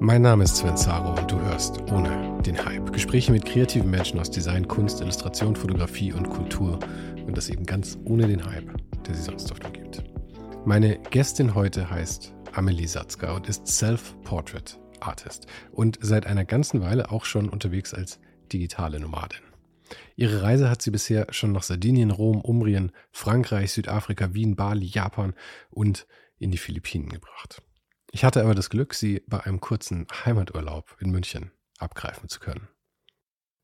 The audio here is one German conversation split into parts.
Mein Name ist Sven Zaro und du hörst ohne den Hype. Gespräche mit kreativen Menschen aus Design, Kunst, Illustration, Fotografie und Kultur und das eben ganz ohne den Hype, der sie sonst oft umgibt. Meine Gästin heute heißt Amelie Satzka und ist Self-Portrait Artist und seit einer ganzen Weile auch schon unterwegs als digitale Nomadin. Ihre Reise hat sie bisher schon nach Sardinien, Rom, Umbrien, Frankreich, Südafrika, Wien, Bali, Japan und in die Philippinen gebracht. Ich hatte aber das Glück, sie bei einem kurzen Heimaturlaub in München abgreifen zu können.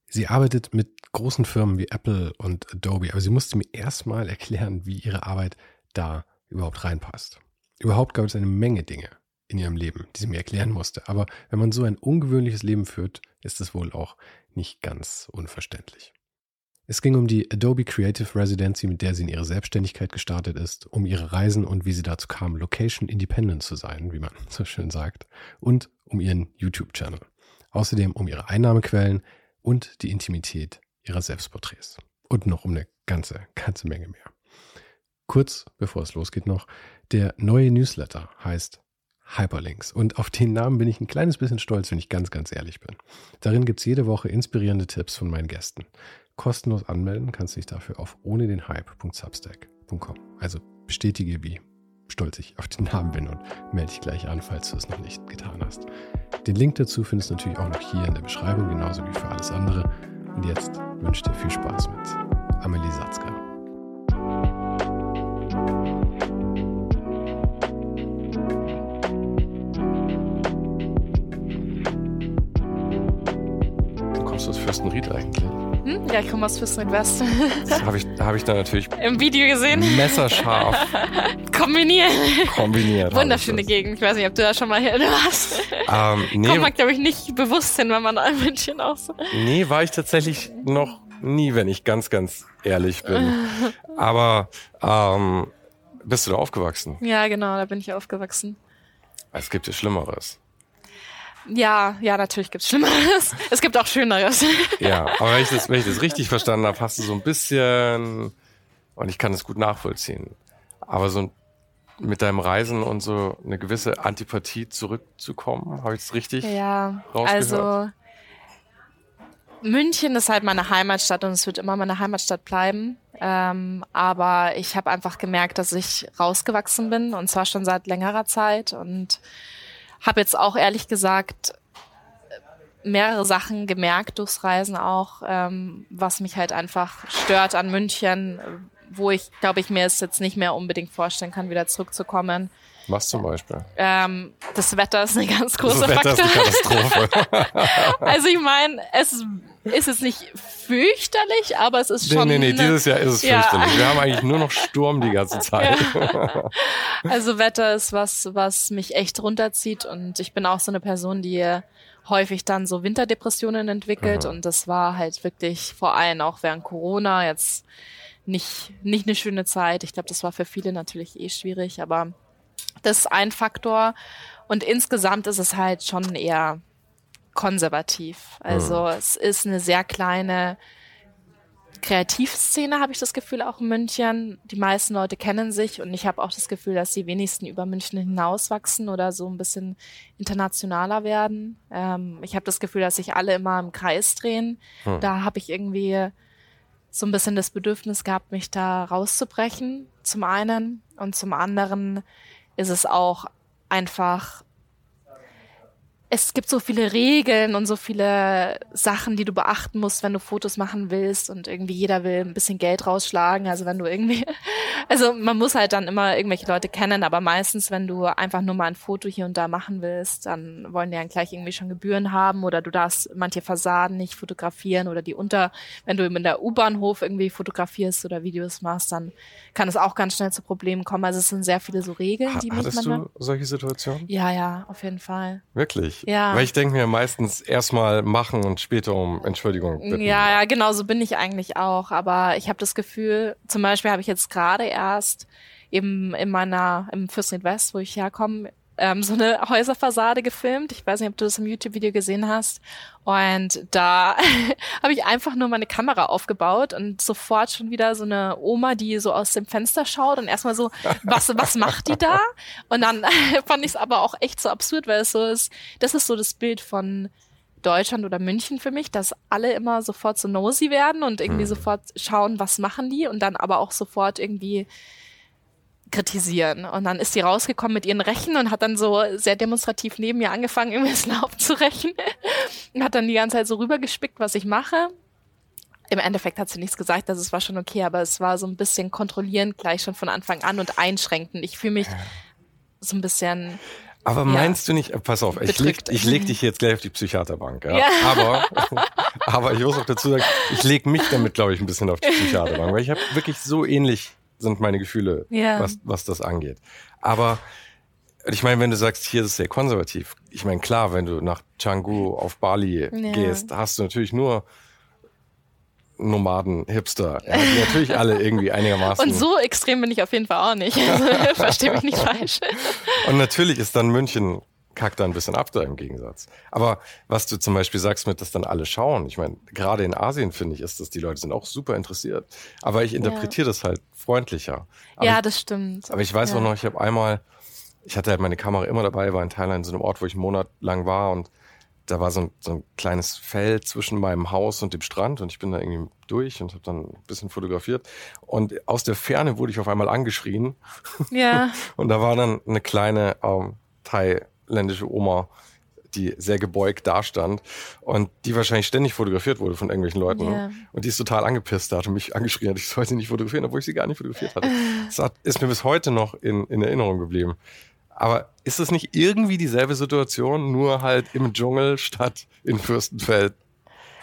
Sie arbeitet mit großen Firmen wie Apple und Adobe, aber sie musste mir erstmal erklären, wie ihre Arbeit da überhaupt reinpasst. Überhaupt gab es eine Menge Dinge in ihrem Leben, die sie mir erklären musste. Aber wenn man so ein ungewöhnliches Leben führt, ist es wohl auch nicht ganz unverständlich. Es ging um die Adobe Creative Residency, mit der sie in ihre Selbstständigkeit gestartet ist, um ihre Reisen und wie sie dazu kam, Location Independent zu sein, wie man so schön sagt, und um ihren YouTube-Channel. Außerdem um ihre Einnahmequellen und die Intimität ihrer Selbstporträts. Und noch um eine ganze, ganze Menge mehr. Kurz bevor es losgeht noch, der neue Newsletter heißt Hyperlinks. Und auf den Namen bin ich ein kleines bisschen stolz, wenn ich ganz, ganz ehrlich bin. Darin gibt es jede Woche inspirierende Tipps von meinen Gästen. Kostenlos anmelden kannst du dich dafür auf ohne den Hype.substack.com. Also bestätige, wie stolz ich auf den Namen bin und melde dich gleich an, falls du es noch nicht getan hast. Den Link dazu findest du natürlich auch noch hier in der Beschreibung, genauso wie für alles andere. Und jetzt wünsche ich dir viel Spaß mit Amelie Satzka. Du kommst aus Fürstenried eigentlich? Hm? Ja, ich komme aus Fürstenried West. Das habe ich, hab ich da natürlich im Video gesehen. Messerscharf. Kombiniert. Kombiniert. Wunderschöne Gegend. Ich weiß nicht, ob du da schon mal hier warst. Ähm, nee, Kommt man, glaube ich, nicht bewusst hin, wenn man ein München auch so. Nee, war ich tatsächlich noch nie, wenn ich ganz, ganz ehrlich bin. Aber ähm, bist du da aufgewachsen? Ja, genau, da bin ich aufgewachsen. Es gibt ja Schlimmeres. Ja, ja, natürlich gibt's Schlimmeres. Es gibt auch Schöneres. Ja, aber wenn ich das, wenn ich das richtig verstanden habe, hast du so ein bisschen, und ich kann das gut nachvollziehen, aber so mit deinem Reisen und so eine gewisse Antipathie zurückzukommen, habe ich es richtig Ja, also München ist halt meine Heimatstadt und es wird immer meine Heimatstadt bleiben. Ähm, aber ich habe einfach gemerkt, dass ich rausgewachsen bin und zwar schon seit längerer Zeit und habe jetzt auch ehrlich gesagt mehrere Sachen gemerkt durchs Reisen auch, ähm, was mich halt einfach stört an München, wo ich, glaube ich, mir es jetzt nicht mehr unbedingt vorstellen kann, wieder zurückzukommen. Was zum Beispiel? Ähm, das Wetter ist eine ganz große das Wetter Faktor. Ist eine Katastrophe. also ich meine, es ist jetzt nicht fürchterlich, aber es ist schon. Nee, nee, nee, dieses Jahr ist es Ja. fürchterlich. Wir haben eigentlich nur noch Sturm die ganze Zeit. Also Wetter ist was, was mich echt runterzieht und ich bin auch so eine Person, die häufig dann so Winterdepressionen entwickelt Aha. und das war halt wirklich vor allem auch während Corona jetzt nicht, nicht eine schöne Zeit. Ich glaube, das war für viele natürlich eh schwierig, aber das ist ein Faktor und insgesamt ist es halt schon eher konservativ. Also es ist eine sehr kleine Kreativszene, habe ich das Gefühl, auch in München. Die meisten Leute kennen sich und ich habe auch das Gefühl, dass die wenigsten über München hinauswachsen oder so ein bisschen internationaler werden. Ähm, ich habe das Gefühl, dass sich alle immer im Kreis drehen. Hm. Da habe ich irgendwie so ein bisschen das Bedürfnis gehabt, mich da rauszubrechen, zum einen. Und zum anderen ist es auch einfach es gibt so viele Regeln und so viele Sachen, die du beachten musst, wenn du Fotos machen willst und irgendwie jeder will ein bisschen Geld rausschlagen. Also wenn du irgendwie, also man muss halt dann immer irgendwelche Leute kennen, aber meistens, wenn du einfach nur mal ein Foto hier und da machen willst, dann wollen die dann gleich irgendwie schon Gebühren haben oder du darfst manche Fassaden nicht fotografieren oder die unter, wenn du in der U-Bahnhof irgendwie fotografierst oder Videos machst, dann kann es auch ganz schnell zu Problemen kommen. Also es sind sehr viele so Regeln, die ha Hattest du solche Situationen? Ja, ja, auf jeden Fall. Wirklich? Ja. Weil ich denke mir meistens erstmal machen und später um Entschuldigung bitten. Ja, ja, genau so bin ich eigentlich auch. Aber ich habe das Gefühl, zum Beispiel habe ich jetzt gerade erst eben in meiner, im Fürsten West, wo ich herkomme, ähm, so eine Häuserfassade gefilmt. Ich weiß nicht, ob du das im YouTube-Video gesehen hast. Und da habe ich einfach nur meine Kamera aufgebaut und sofort schon wieder so eine Oma, die so aus dem Fenster schaut und erstmal so, was, was macht die da? Und dann fand ich es aber auch echt so absurd, weil es so ist, das ist so das Bild von Deutschland oder München für mich, dass alle immer sofort so nosy werden und irgendwie hm. sofort schauen, was machen die und dann aber auch sofort irgendwie kritisieren. Und dann ist sie rausgekommen mit ihren Rechen und hat dann so sehr demonstrativ neben mir angefangen, das Laub zu rächen. und hat dann die ganze Zeit so rübergespickt, was ich mache. Im Endeffekt hat sie nichts gesagt, also es war schon okay, aber es war so ein bisschen kontrollierend gleich schon von Anfang an und einschränkend. Ich fühle mich so ein bisschen aber meinst ja. du nicht, pass auf, ich leg, ich leg dich jetzt gleich auf die Psychiaterbank, ja. ja. Aber, aber ich muss auch dazu sagen, ich leg mich damit, glaube ich, ein bisschen auf die Psychiaterbank, weil ich habe wirklich so ähnlich sind meine Gefühle, ja. was, was das angeht. Aber ich meine, wenn du sagst, hier ist es sehr konservativ. Ich meine, klar, wenn du nach Canggu auf Bali ja. gehst, hast du natürlich nur Nomaden, Hipster, ja, natürlich alle irgendwie einigermaßen. Und so extrem bin ich auf jeden Fall auch nicht. Verstehe mich nicht falsch. Und natürlich ist dann München kackt da ein bisschen ab da im Gegensatz. Aber was du zum Beispiel sagst mit, dass dann alle schauen, ich meine, gerade in Asien finde ich, ist das, die Leute sind auch super interessiert. Aber ich interpretiere ja. das halt freundlicher. Aber ja, das stimmt. Aber ich weiß ja. auch noch, ich habe einmal, ich hatte halt meine Kamera immer dabei, war in Thailand, in so einem Ort, wo ich einen Monat lang war und da war so ein, so ein kleines Feld zwischen meinem Haus und dem Strand und ich bin da irgendwie durch und habe dann ein bisschen fotografiert und aus der Ferne wurde ich auf einmal angeschrien. Ja. und da war dann eine kleine ähm, Thai ländische Oma, die sehr gebeugt dastand und die wahrscheinlich ständig fotografiert wurde von irgendwelchen Leuten. Yeah. Und die ist total angepisst da hat und mich angeschrien hat, ich sollte nicht fotografieren, obwohl ich sie gar nicht fotografiert hatte. Das ist mir bis heute noch in, in Erinnerung geblieben. Aber ist es nicht irgendwie dieselbe Situation, nur halt im Dschungel statt in Fürstenfeld?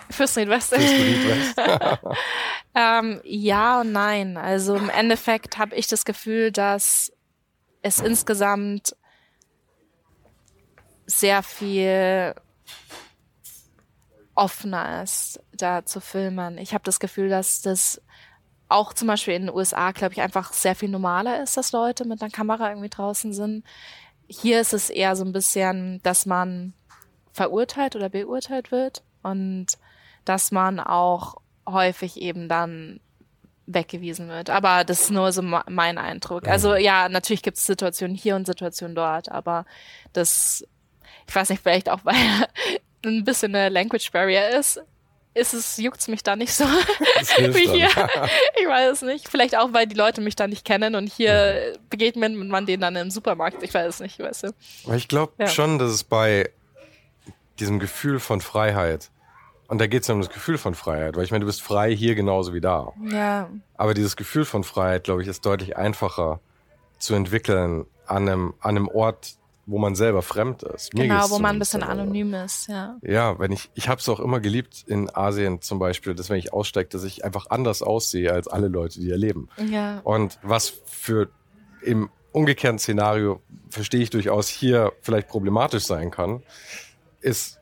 Fürstenried ähm, ja und nein. Also im Endeffekt habe ich das Gefühl, dass es insgesamt sehr viel offener ist, da zu filmen. Ich habe das Gefühl, dass das auch zum Beispiel in den USA, glaube ich, einfach sehr viel normaler ist, dass Leute mit einer Kamera irgendwie draußen sind. Hier ist es eher so ein bisschen, dass man verurteilt oder beurteilt wird und dass man auch häufig eben dann weggewiesen wird. Aber das ist nur so mein Eindruck. Also ja, natürlich gibt es Situationen hier und Situationen dort, aber das ich weiß nicht, vielleicht auch, weil ein bisschen eine Language Barrier ist, ist es, juckt's mich da nicht so wie hier. ich weiß es nicht. Vielleicht auch, weil die Leute mich da nicht kennen und hier begegnet man denen dann im Supermarkt. Ich weiß es nicht, weißt du. Aber ich glaube ja. schon, dass es bei diesem Gefühl von Freiheit, und da geht es ja um das Gefühl von Freiheit, weil ich meine, du bist frei hier genauso wie da. Ja. Aber dieses Gefühl von Freiheit, glaube ich, ist deutlich einfacher zu entwickeln an einem, an einem Ort, wo man selber fremd ist. Mir genau, wo man ein bisschen anonym ist, ja. Ja, wenn ich, ich habe es auch immer geliebt in Asien zum Beispiel, dass wenn ich aussteige, dass ich einfach anders aussehe als alle Leute, die hier leben. Ja. Und was für im umgekehrten Szenario verstehe ich durchaus hier vielleicht problematisch sein kann, ist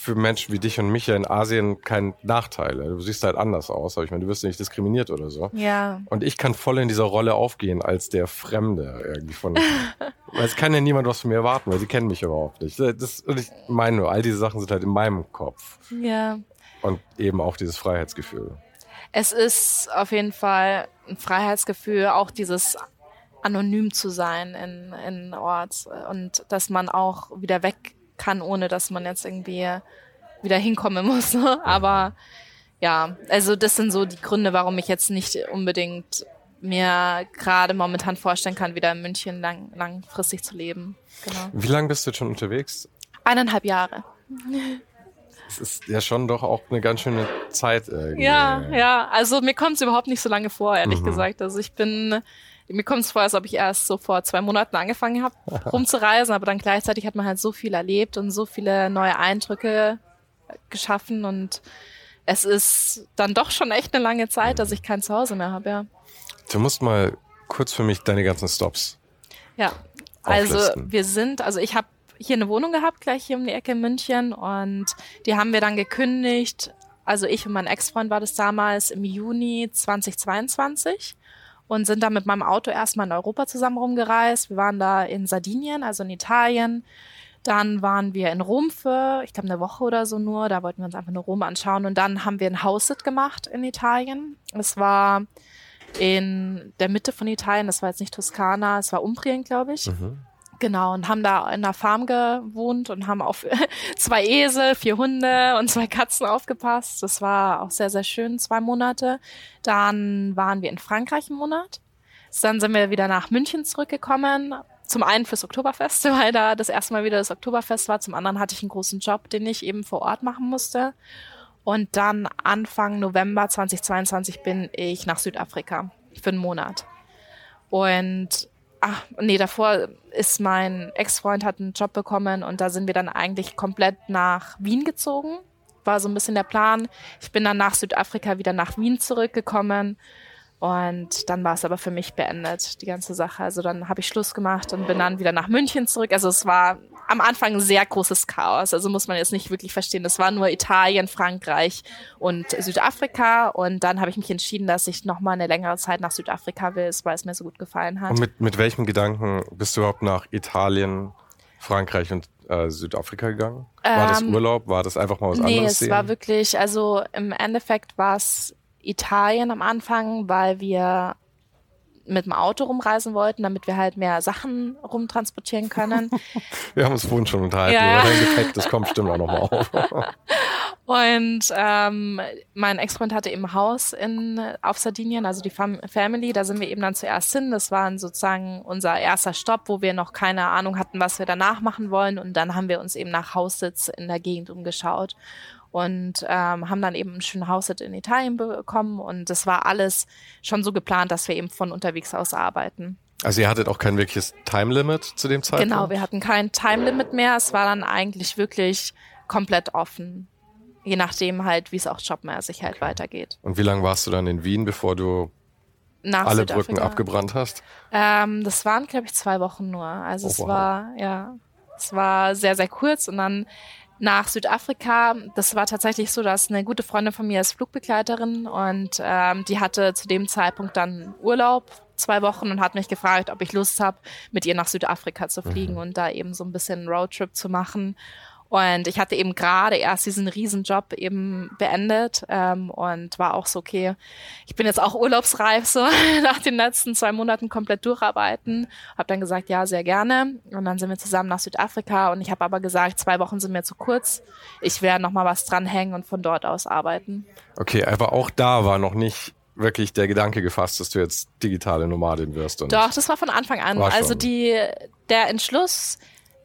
für Menschen wie dich und mich ja in Asien kein Nachteil. Du siehst halt anders aus, aber ich meine, du wirst ja nicht diskriminiert oder so. Ja. Und ich kann voll in dieser Rolle aufgehen als der Fremde irgendwie von. weil es kann ja niemand was von mir erwarten, weil sie kennen mich überhaupt nicht. Das, und ich meine nur, all diese Sachen sind halt in meinem Kopf. Ja. Und eben auch dieses Freiheitsgefühl. Es ist auf jeden Fall ein Freiheitsgefühl, auch dieses anonym zu sein in, in Ort und dass man auch wieder weg kann, ohne dass man jetzt irgendwie wieder hinkommen muss. Ne? Aber ja, also das sind so die Gründe, warum ich jetzt nicht unbedingt mir gerade momentan vorstellen kann, wieder in München lang, langfristig zu leben. Genau. Wie lange bist du jetzt schon unterwegs? Eineinhalb Jahre. Das ist ja schon doch auch eine ganz schöne Zeit irgendwie. Ja, ja. Also mir kommt es überhaupt nicht so lange vor, ehrlich mhm. gesagt. Also ich bin, mir kommt es vor, als ob ich erst so vor zwei Monaten angefangen habe, rumzureisen, aber dann gleichzeitig hat man halt so viel erlebt und so viele neue Eindrücke geschaffen und es ist dann doch schon echt eine lange Zeit, dass ich kein Zuhause mehr habe, ja. Du musst mal kurz für mich deine ganzen Stops. Ja, also auflisten. wir sind, also ich habe hier eine Wohnung gehabt, gleich hier um die Ecke in München und die haben wir dann gekündigt. Also ich und mein Ex-Freund war das damals im Juni 2022 und sind dann mit meinem Auto erstmal in Europa zusammen rumgereist. Wir waren da in Sardinien, also in Italien. Dann waren wir in Rom für, ich glaube, eine Woche oder so nur. Da wollten wir uns einfach nur Rom anschauen. Und dann haben wir ein House-Sit gemacht in Italien. Es war in der Mitte von Italien. Das war jetzt nicht Toskana, es war Umbrien, glaube ich. Mhm. Genau, und haben da in einer Farm gewohnt und haben auf zwei Esel, vier Hunde und zwei Katzen aufgepasst. Das war auch sehr, sehr schön, zwei Monate. Dann waren wir in Frankreich einen Monat. Dann sind wir wieder nach München zurückgekommen. Zum einen fürs Oktoberfest, weil da das erste Mal wieder das Oktoberfest war. Zum anderen hatte ich einen großen Job, den ich eben vor Ort machen musste. Und dann Anfang November 2022 bin ich nach Südafrika für einen Monat. Und ach, nee, davor ist mein Ex-Freund hat einen Job bekommen und da sind wir dann eigentlich komplett nach Wien gezogen. War so ein bisschen der Plan. Ich bin dann nach Südafrika wieder nach Wien zurückgekommen und dann war es aber für mich beendet, die ganze Sache. Also dann habe ich Schluss gemacht und bin dann wieder nach München zurück. Also es war am Anfang ein sehr großes Chaos. Also muss man jetzt nicht wirklich verstehen. Es war nur Italien, Frankreich und Südafrika. Und dann habe ich mich entschieden, dass ich nochmal eine längere Zeit nach Südafrika will, weil es mir so gut gefallen hat. Und mit, mit welchem Gedanken bist du überhaupt nach Italien, Frankreich und äh, Südafrika gegangen? War ähm, das Urlaub? War das einfach mal was nee, anderes? Nee, es sehen? war wirklich, also im Endeffekt war es Italien am Anfang, weil wir mit dem Auto rumreisen wollten, damit wir halt mehr Sachen rumtransportieren können. wir haben uns vorhin schon unterhalten ja. über dein Gepäck, das kommt bestimmt auch nochmal auf. Und ähm, mein Ex-Freund hatte eben ein Haus in, auf Sardinien, also die Fam Family, da sind wir eben dann zuerst hin. Das war sozusagen unser erster Stopp, wo wir noch keine Ahnung hatten, was wir danach machen wollen. Und dann haben wir uns eben nach Haussitz in der Gegend umgeschaut und ähm, haben dann eben ein schönes Haussit in Italien bekommen und das war alles schon so geplant, dass wir eben von unterwegs aus arbeiten. Also ihr hattet auch kein wirkliches Time Limit zu dem Zeitpunkt? Genau, wir hatten kein Time Limit mehr. Es war dann eigentlich wirklich komplett offen. Je nachdem halt, wie es auch jobmäßig halt okay. weitergeht. Und wie lange warst du dann in Wien, bevor du Nach alle Brücken abgebrannt hast? Ähm, das waren, glaube ich, zwei Wochen nur. Also oh, es wow. war, ja, es war sehr, sehr kurz und dann nach Südafrika. Das war tatsächlich so, dass eine gute Freundin von mir ist Flugbegleiterin und ähm, die hatte zu dem Zeitpunkt dann Urlaub zwei Wochen und hat mich gefragt, ob ich Lust habe, mit ihr nach Südafrika zu fliegen mhm. und da eben so ein bisschen Roadtrip zu machen. Und ich hatte eben gerade erst diesen Riesenjob eben beendet ähm, und war auch so, okay, ich bin jetzt auch urlaubsreif, so nach den letzten zwei Monaten komplett durcharbeiten. Hab dann gesagt, ja, sehr gerne. Und dann sind wir zusammen nach Südafrika und ich habe aber gesagt, zwei Wochen sind mir zu kurz. Ich werde noch mal was dranhängen und von dort aus arbeiten. Okay, aber auch da war noch nicht wirklich der Gedanke gefasst, dass du jetzt digitale Nomadin wirst. Und Doch, das war von Anfang an. Also die, der Entschluss,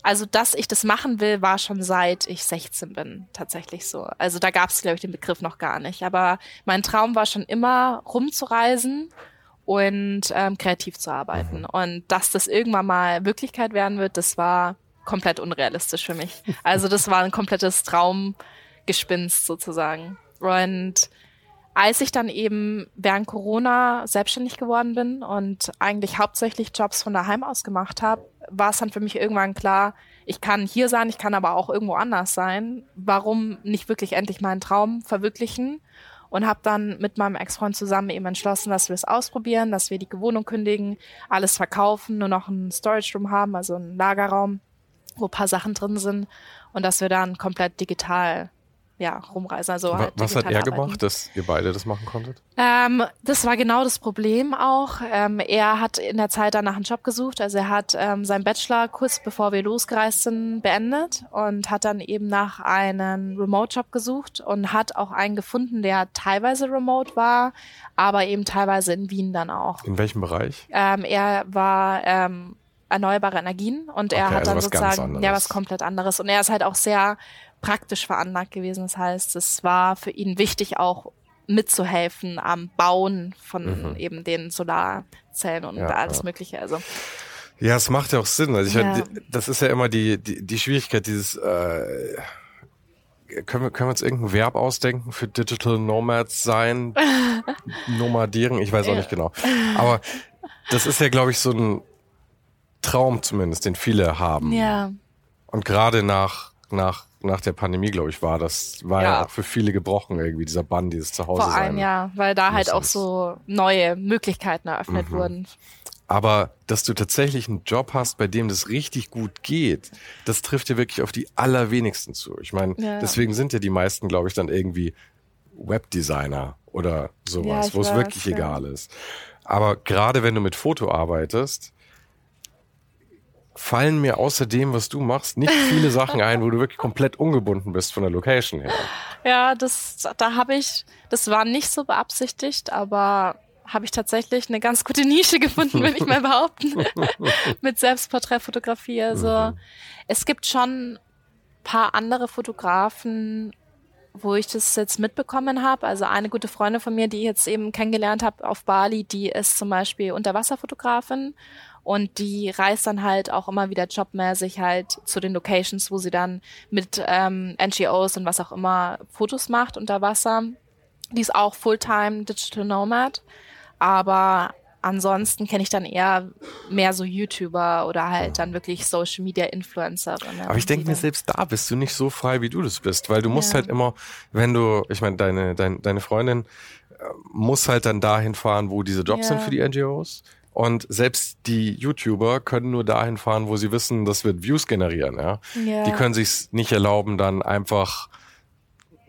also, dass ich das machen will, war schon seit ich 16 bin, tatsächlich so. Also da gab es, glaube ich, den Begriff noch gar nicht. Aber mein Traum war schon immer, rumzureisen und ähm, kreativ zu arbeiten. Mhm. Und dass das irgendwann mal Wirklichkeit werden wird, das war komplett unrealistisch für mich. Also das war ein komplettes Traumgespinst sozusagen. Und als ich dann eben während Corona selbstständig geworden bin und eigentlich hauptsächlich Jobs von daheim aus gemacht habe, war es dann für mich irgendwann klar, ich kann hier sein, ich kann aber auch irgendwo anders sein. Warum nicht wirklich endlich meinen Traum verwirklichen? Und habe dann mit meinem Ex-Freund zusammen eben entschlossen, dass wir es ausprobieren, dass wir die Wohnung kündigen, alles verkaufen, nur noch einen Storage Room haben, also einen Lagerraum, wo paar Sachen drin sind und dass wir dann komplett digital ja, rumreisen. Also halt Was hat er arbeiten. gemacht, dass ihr beide das machen konntet? Ähm, das war genau das Problem auch. Ähm, er hat in der Zeit danach einen Job gesucht. Also er hat ähm, seinen Bachelor kurz bevor wir losgereist sind beendet und hat dann eben nach einem Remote-Job gesucht und hat auch einen gefunden, der teilweise remote war, aber eben teilweise in Wien dann auch. In welchem Bereich? Ähm, er war ähm, erneuerbare Energien und er okay, hat also dann sozusagen ja was komplett anderes und er ist halt auch sehr praktisch veranlagt gewesen. Das heißt, es war für ihn wichtig auch mitzuhelfen am Bauen von mhm. eben den Solarzellen und ja, alles ja. Mögliche. Also ja, es macht ja auch Sinn. Also ich ja. Halt, das ist ja immer die die, die Schwierigkeit dieses äh, können wir, können wir uns irgendein Verb ausdenken für Digital Nomads sein? Nomadieren? Ich weiß auch nicht genau. Aber das ist ja, glaube ich, so ein Traum zumindest, den viele haben. Ja. Und gerade nach, nach nach der Pandemie, glaube ich, war das, war ja. ja. auch für viele gebrochen irgendwie, dieser Bann, dieses Zuhause Vor allem, ja, weil da halt auch so neue Möglichkeiten eröffnet mhm. wurden. Aber dass du tatsächlich einen Job hast, bei dem das richtig gut geht, das trifft ja wirklich auf die allerwenigsten zu. Ich meine, ja. deswegen sind ja die meisten, glaube ich, dann irgendwie Webdesigner oder sowas, ja, wo es wirklich egal ist. Aber gerade wenn du mit Foto arbeitest, fallen mir außer dem, was du machst, nicht viele Sachen ein, wo du wirklich komplett ungebunden bist von der Location her. Ja, das, da habe ich, das war nicht so beabsichtigt, aber habe ich tatsächlich eine ganz gute Nische gefunden, würde ich mal behaupten, mit Selbstporträtfotografie. Also mhm. es gibt schon paar andere Fotografen, wo ich das jetzt mitbekommen habe. Also eine gute Freundin von mir, die ich jetzt eben kennengelernt habe auf Bali, die ist zum Beispiel Unterwasserfotografin und die reist dann halt auch immer wieder jobmäßig halt zu den Locations, wo sie dann mit ähm, NGOs und was auch immer Fotos macht unter Wasser. Die ist auch Fulltime Digital Nomad. Aber ansonsten kenne ich dann eher mehr so YouTuber oder halt dann wirklich Social Media Influencer. Aber ich denke mir, selbst da bist du nicht so frei, wie du das bist, weil du musst ja. halt immer, wenn du, ich meine, deine, deine, deine Freundin äh, muss halt dann dahin fahren, wo diese Jobs ja. sind für die NGOs. Und selbst die YouTuber können nur dahin fahren, wo sie wissen, das wird Views generieren. Ja? ja. Die können sich nicht erlauben, dann einfach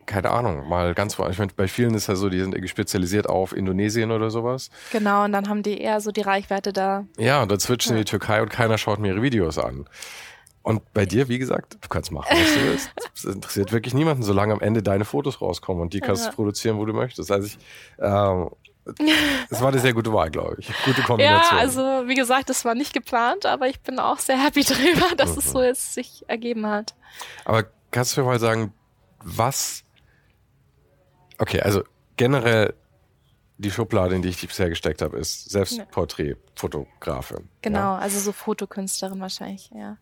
keine Ahnung, mal ganz Ich meine, bei vielen ist ja so, die sind irgendwie spezialisiert auf Indonesien oder sowas. Genau, und dann haben die eher so die Reichweite da. Ja, und dann switchen ja. die Türkei und keiner schaut mir ihre Videos an. Und bei dir, wie gesagt, du kannst machen, was du willst. Das interessiert wirklich niemanden, solange am Ende deine Fotos rauskommen und die kannst ja. du produzieren, wo du möchtest. Also ich, ähm, es war eine sehr gute Wahl, glaube ich. Gute Kombination. Ja, also wie gesagt, das war nicht geplant, aber ich bin auch sehr happy drüber, dass mhm. es so jetzt sich ergeben hat. Aber kannst du mir mal sagen, was Okay, also generell die Schublade, in die ich dich bisher gesteckt habe, ist Selbstporträtfotografin. Genau, ja? also so Fotokünstlerin wahrscheinlich, ja.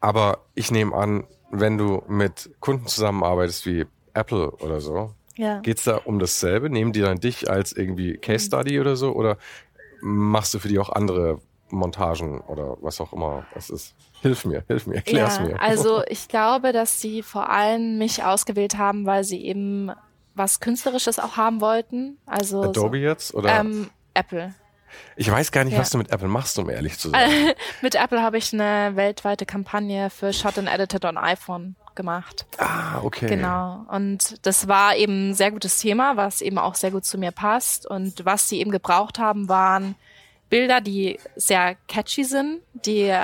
Aber ich nehme an, wenn du mit Kunden zusammenarbeitest wie Apple oder so, ja. geht's da um dasselbe? Nehmen die dann dich als irgendwie Case Study oder so? Oder machst du für die auch andere Montagen oder was auch immer es ist? Hilf mir, hilf mir, erklär's ja, mir. Also ich glaube, dass sie vor allem mich ausgewählt haben, weil sie eben was Künstlerisches auch haben wollten. Also Adobe so, jetzt oder ähm, Apple. Ich weiß gar nicht, ja. was du mit Apple machst, um ehrlich zu sein. mit Apple habe ich eine weltweite Kampagne für Shot and Edited on iPhone gemacht. Ah, okay. Genau. Und das war eben ein sehr gutes Thema, was eben auch sehr gut zu mir passt. Und was sie eben gebraucht haben, waren Bilder, die sehr catchy sind, die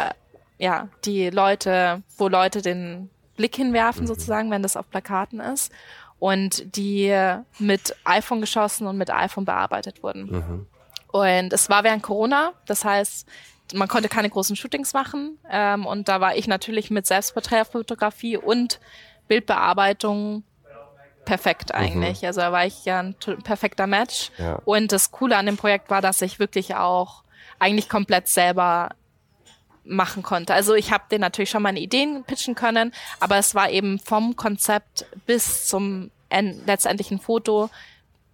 ja, die Leute, wo Leute den Blick hinwerfen mhm. sozusagen, wenn das auf Plakaten ist und die mit iPhone geschossen und mit iPhone bearbeitet wurden. Mhm. Und es war während Corona, das heißt, man konnte keine großen Shootings machen. Ähm, und da war ich natürlich mit Selbstporträtfotografie und Bildbearbeitung perfekt mhm. eigentlich. Mhm. Also da war ich ja ein perfekter Match. Ja. Und das Coole an dem Projekt war, dass ich wirklich auch eigentlich komplett selber machen konnte. Also ich habe den natürlich schon meine Ideen pitchen können, aber es war eben vom Konzept bis zum letztendlichen Foto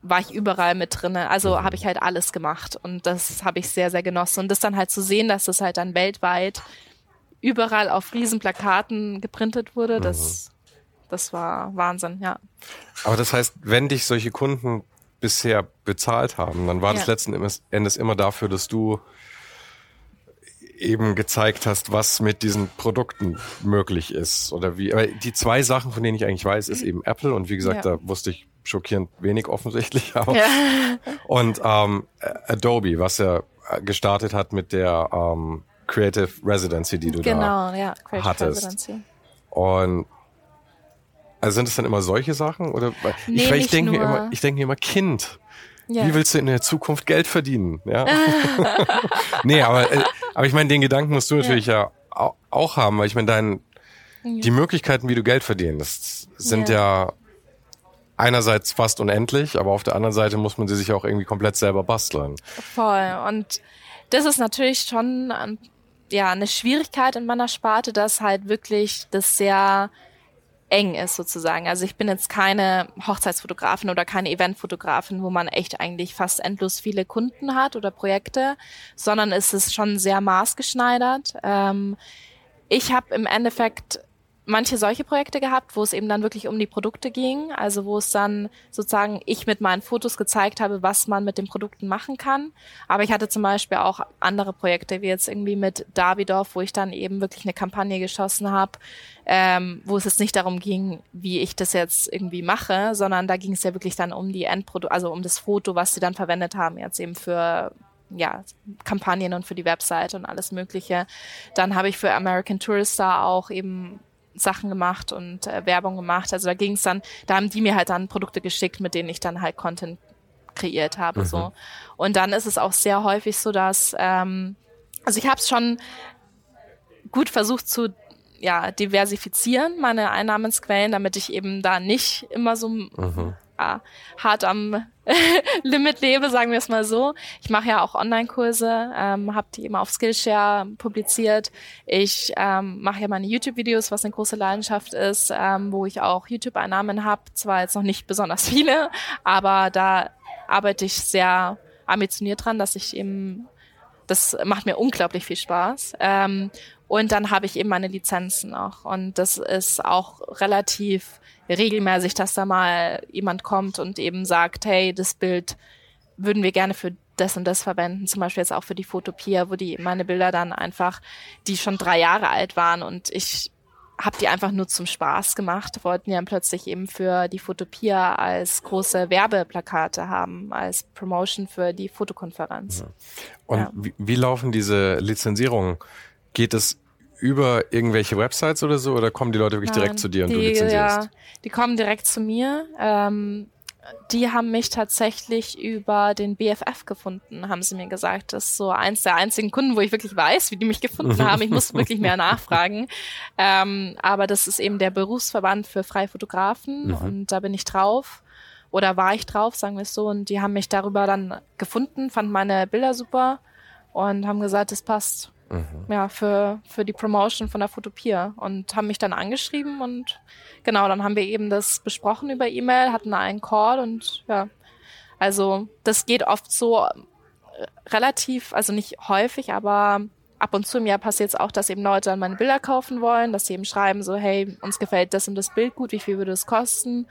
war ich überall mit drinne. Also mhm. habe ich halt alles gemacht und das habe ich sehr, sehr genossen. Und das dann halt zu sehen, dass das halt dann weltweit überall auf Riesenplakaten geprintet wurde, mhm. das, das war Wahnsinn, ja. Aber das heißt, wenn dich solche Kunden bisher bezahlt haben, dann war ja. das letzten Endes immer dafür, dass du eben gezeigt hast, was mit diesen Produkten möglich ist oder wie. Aber die zwei Sachen, von denen ich eigentlich weiß, ist eben Apple und wie gesagt, ja. da wusste ich schockierend wenig offensichtlich. Aber ja. Und ähm, Adobe, was er gestartet hat mit der ähm, Creative Residency, die du genau, da ja, Creative hattest. Residency. Und also sind es dann immer solche Sachen oder? Nee, ich, ich denke mir immer, ich denke mir immer Kind. Ja. Wie willst du in der Zukunft Geld verdienen? Ja. nee, aber, äh, aber ich meine, den Gedanken musst du natürlich ja, ja auch haben, weil ich meine, dein, die Möglichkeiten, wie du Geld verdienst, sind ja. Einerseits fast unendlich, aber auf der anderen Seite muss man sie sich auch irgendwie komplett selber basteln. Voll. Und das ist natürlich schon ja eine Schwierigkeit in meiner Sparte, dass halt wirklich das sehr eng ist sozusagen. Also ich bin jetzt keine Hochzeitsfotografin oder keine Eventfotografin, wo man echt eigentlich fast endlos viele Kunden hat oder Projekte, sondern es ist schon sehr maßgeschneidert. Ähm, ich habe im Endeffekt manche solche Projekte gehabt, wo es eben dann wirklich um die Produkte ging, also wo es dann sozusagen ich mit meinen Fotos gezeigt habe, was man mit den Produkten machen kann. Aber ich hatte zum Beispiel auch andere Projekte, wie jetzt irgendwie mit Davidoff, wo ich dann eben wirklich eine Kampagne geschossen habe, ähm, wo es jetzt nicht darum ging, wie ich das jetzt irgendwie mache, sondern da ging es ja wirklich dann um die Endprodukte, also um das Foto, was sie dann verwendet haben, jetzt eben für ja, Kampagnen und für die Webseite und alles Mögliche. Dann habe ich für American Tourister auch eben Sachen gemacht und äh, Werbung gemacht. Also da ging es dann, da haben die mir halt dann Produkte geschickt, mit denen ich dann halt Content kreiert habe. Mhm. So. Und dann ist es auch sehr häufig so, dass, ähm, also ich habe es schon gut versucht zu ja, diversifizieren, meine Einnahmensquellen, damit ich eben da nicht immer so mhm ja, hart am Limit lebe, sagen wir es mal so. Ich mache ja auch Online-Kurse, ähm, habe die immer auf Skillshare publiziert. Ich ähm, mache ja meine YouTube-Videos, was eine große Leidenschaft ist, ähm, wo ich auch YouTube-Einnahmen habe. Zwar jetzt noch nicht besonders viele, aber da arbeite ich sehr ambitioniert dran, dass ich eben, das macht mir unglaublich viel Spaß. Ähm, und dann habe ich eben meine Lizenzen noch. Und das ist auch relativ regelmäßig, dass da mal jemand kommt und eben sagt, hey, das Bild würden wir gerne für das und das verwenden, zum Beispiel jetzt auch für die Fotopia, wo die meine Bilder dann einfach, die schon drei Jahre alt waren und ich habe die einfach nur zum Spaß gemacht, wollten ja plötzlich eben für die Fotopia als große Werbeplakate haben, als Promotion für die Fotokonferenz. Und ja. wie, wie laufen diese Lizenzierungen? Geht es über irgendwelche Websites oder so oder kommen die Leute wirklich Nein, direkt zu dir und die, du lizenzierst? Ja, die kommen direkt zu mir. Ähm, die haben mich tatsächlich über den BFF gefunden, haben sie mir gesagt. Das ist so eins der einzigen Kunden, wo ich wirklich weiß, wie die mich gefunden haben. Ich muss wirklich mehr nachfragen. Ähm, aber das ist eben der Berufsverband für Freifotografen mhm. und da bin ich drauf. Oder war ich drauf, sagen wir es so. Und die haben mich darüber dann gefunden, fanden meine Bilder super und haben gesagt, es passt. Mhm. Ja, für, für die Promotion von der Fotopia und haben mich dann angeschrieben und genau, dann haben wir eben das besprochen über E-Mail, hatten einen Call und ja, also das geht oft so äh, relativ, also nicht häufig, aber ab und zu im Jahr passiert es auch, dass eben Leute dann meine Bilder kaufen wollen, dass sie eben schreiben so, hey, uns gefällt das und das Bild gut, wie viel würde es kosten?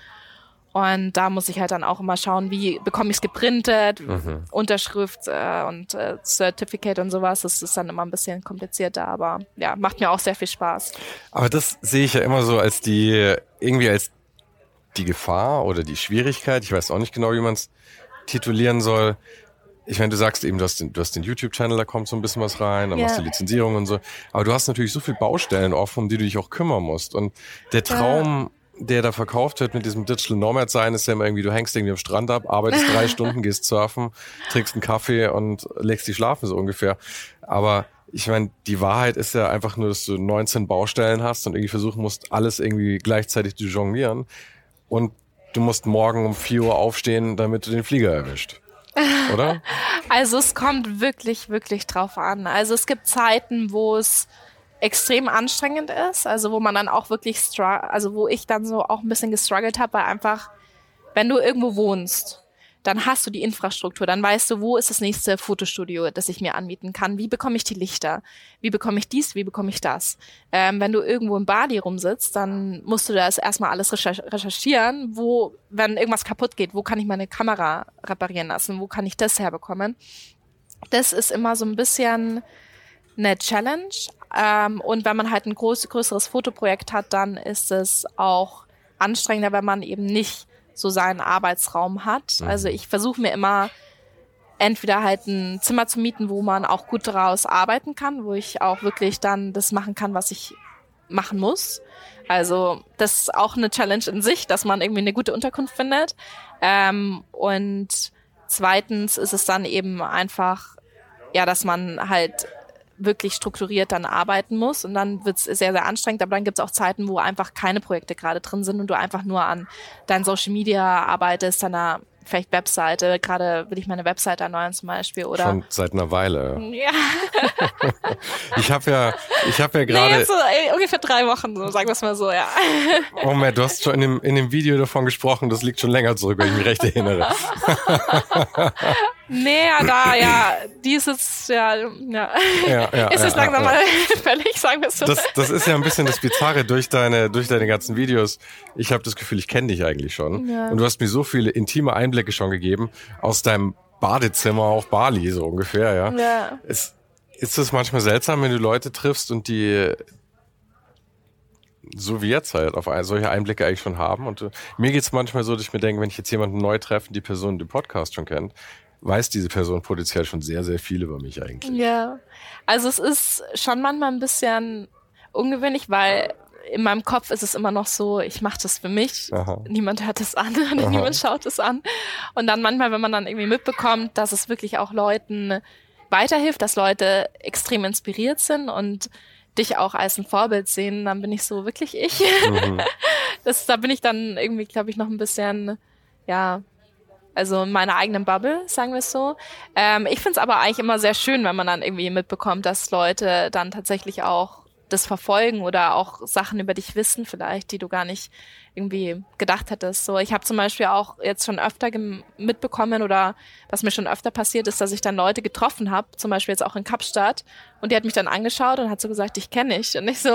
Und da muss ich halt dann auch immer schauen, wie bekomme ich es geprintet, mhm. Unterschrift äh, und äh, Certificate und sowas. Das ist dann immer ein bisschen komplizierter, aber ja, macht mir auch sehr viel Spaß. Aber das sehe ich ja immer so als die, irgendwie als die Gefahr oder die Schwierigkeit. Ich weiß auch nicht genau, wie man es titulieren soll. Ich meine, du sagst eben, du hast den, den YouTube-Channel, da kommt so ein bisschen was rein, dann yeah. machst du Lizenzierung und so. Aber du hast natürlich so viele Baustellen offen, um die du dich auch kümmern musst. Und der Traum, ja der da verkauft wird mit diesem Digital Nomad sein, ist ja immer irgendwie, du hängst irgendwie am Strand ab, arbeitest drei Stunden, gehst surfen, trinkst einen Kaffee und legst dich schlafen so ungefähr. Aber ich meine, die Wahrheit ist ja einfach nur, dass du 19 Baustellen hast und irgendwie versuchen musst, alles irgendwie gleichzeitig zu jonglieren. Und du musst morgen um 4 Uhr aufstehen, damit du den Flieger erwischt. Oder? Also es kommt wirklich, wirklich drauf an. Also es gibt Zeiten, wo es extrem anstrengend ist, also wo man dann auch wirklich, also wo ich dann so auch ein bisschen gestruggelt habe, weil einfach, wenn du irgendwo wohnst, dann hast du die Infrastruktur, dann weißt du, wo ist das nächste Fotostudio, das ich mir anmieten kann, wie bekomme ich die Lichter, wie bekomme ich dies, wie bekomme ich das. Ähm, wenn du irgendwo im Bali rumsitzt, dann musst du das erstmal alles recherchieren, wo, wenn irgendwas kaputt geht, wo kann ich meine Kamera reparieren lassen, wo kann ich das herbekommen. Das ist immer so ein bisschen eine Challenge. Ähm, und wenn man halt ein groß, größeres Fotoprojekt hat, dann ist es auch anstrengender, wenn man eben nicht so seinen Arbeitsraum hat. Mhm. Also ich versuche mir immer entweder halt ein Zimmer zu mieten, wo man auch gut daraus arbeiten kann, wo ich auch wirklich dann das machen kann, was ich machen muss. Also das ist auch eine Challenge in sich, dass man irgendwie eine gute Unterkunft findet. Ähm, und zweitens ist es dann eben einfach, ja, dass man halt wirklich strukturiert dann arbeiten muss und dann wird es sehr, sehr anstrengend, aber dann gibt es auch Zeiten, wo einfach keine Projekte gerade drin sind und du einfach nur an deinen Social Media arbeitest, deiner vielleicht Webseite. Gerade will ich meine Webseite erneuern zum Beispiel oder. Schon seit einer Weile. Ja. ich habe ja, ich habe ja gerade. Nee, so, ungefähr drei Wochen, so sagen wir es mal so, ja. Oh man, du hast schon in dem, in dem Video davon gesprochen, das liegt schon länger zurück, wenn ich mich recht erinnere. Ja, da, ja, dieses, ja, ja, ja, ja ist es ja, langsam mal fällig, sagen wir es so. Das, das ist ja ein bisschen das Bizarre durch deine, durch deine ganzen Videos. Ich habe das Gefühl, ich kenne dich eigentlich schon. Und du hast mir so viele intime Einblicke schon gegeben aus deinem Badezimmer auf Bali, so ungefähr, ja. ja. Ist, ist es manchmal seltsam, wenn du Leute triffst und die so wie jetzt halt auf solche Einblicke eigentlich schon haben. Und uh, mir geht's manchmal so, dass ich mir denke, wenn ich jetzt jemanden neu treffe, die Person den Podcast schon kennt, weiß diese Person potenziell schon sehr, sehr viel über mich eigentlich. Ja, also es ist schon manchmal ein bisschen ungewöhnlich, weil in meinem Kopf ist es immer noch so, ich mache das für mich, Aha. niemand hört es an, niemand schaut es an. Und dann manchmal, wenn man dann irgendwie mitbekommt, dass es wirklich auch Leuten weiterhilft, dass Leute extrem inspiriert sind und dich auch als ein Vorbild sehen, dann bin ich so wirklich ich. Mhm. Das, da bin ich dann irgendwie, glaube ich, noch ein bisschen, ja, also in meiner eigenen Bubble, sagen wir es so. Ähm, ich finde es aber eigentlich immer sehr schön, wenn man dann irgendwie mitbekommt, dass Leute dann tatsächlich auch das verfolgen oder auch Sachen über dich wissen vielleicht, die du gar nicht irgendwie gedacht hättest. So, ich habe zum Beispiel auch jetzt schon öfter mitbekommen oder was mir schon öfter passiert ist, dass ich dann Leute getroffen habe, zum Beispiel jetzt auch in Kapstadt, und die hat mich dann angeschaut und hat so gesagt, ich kenne dich. Und ich so,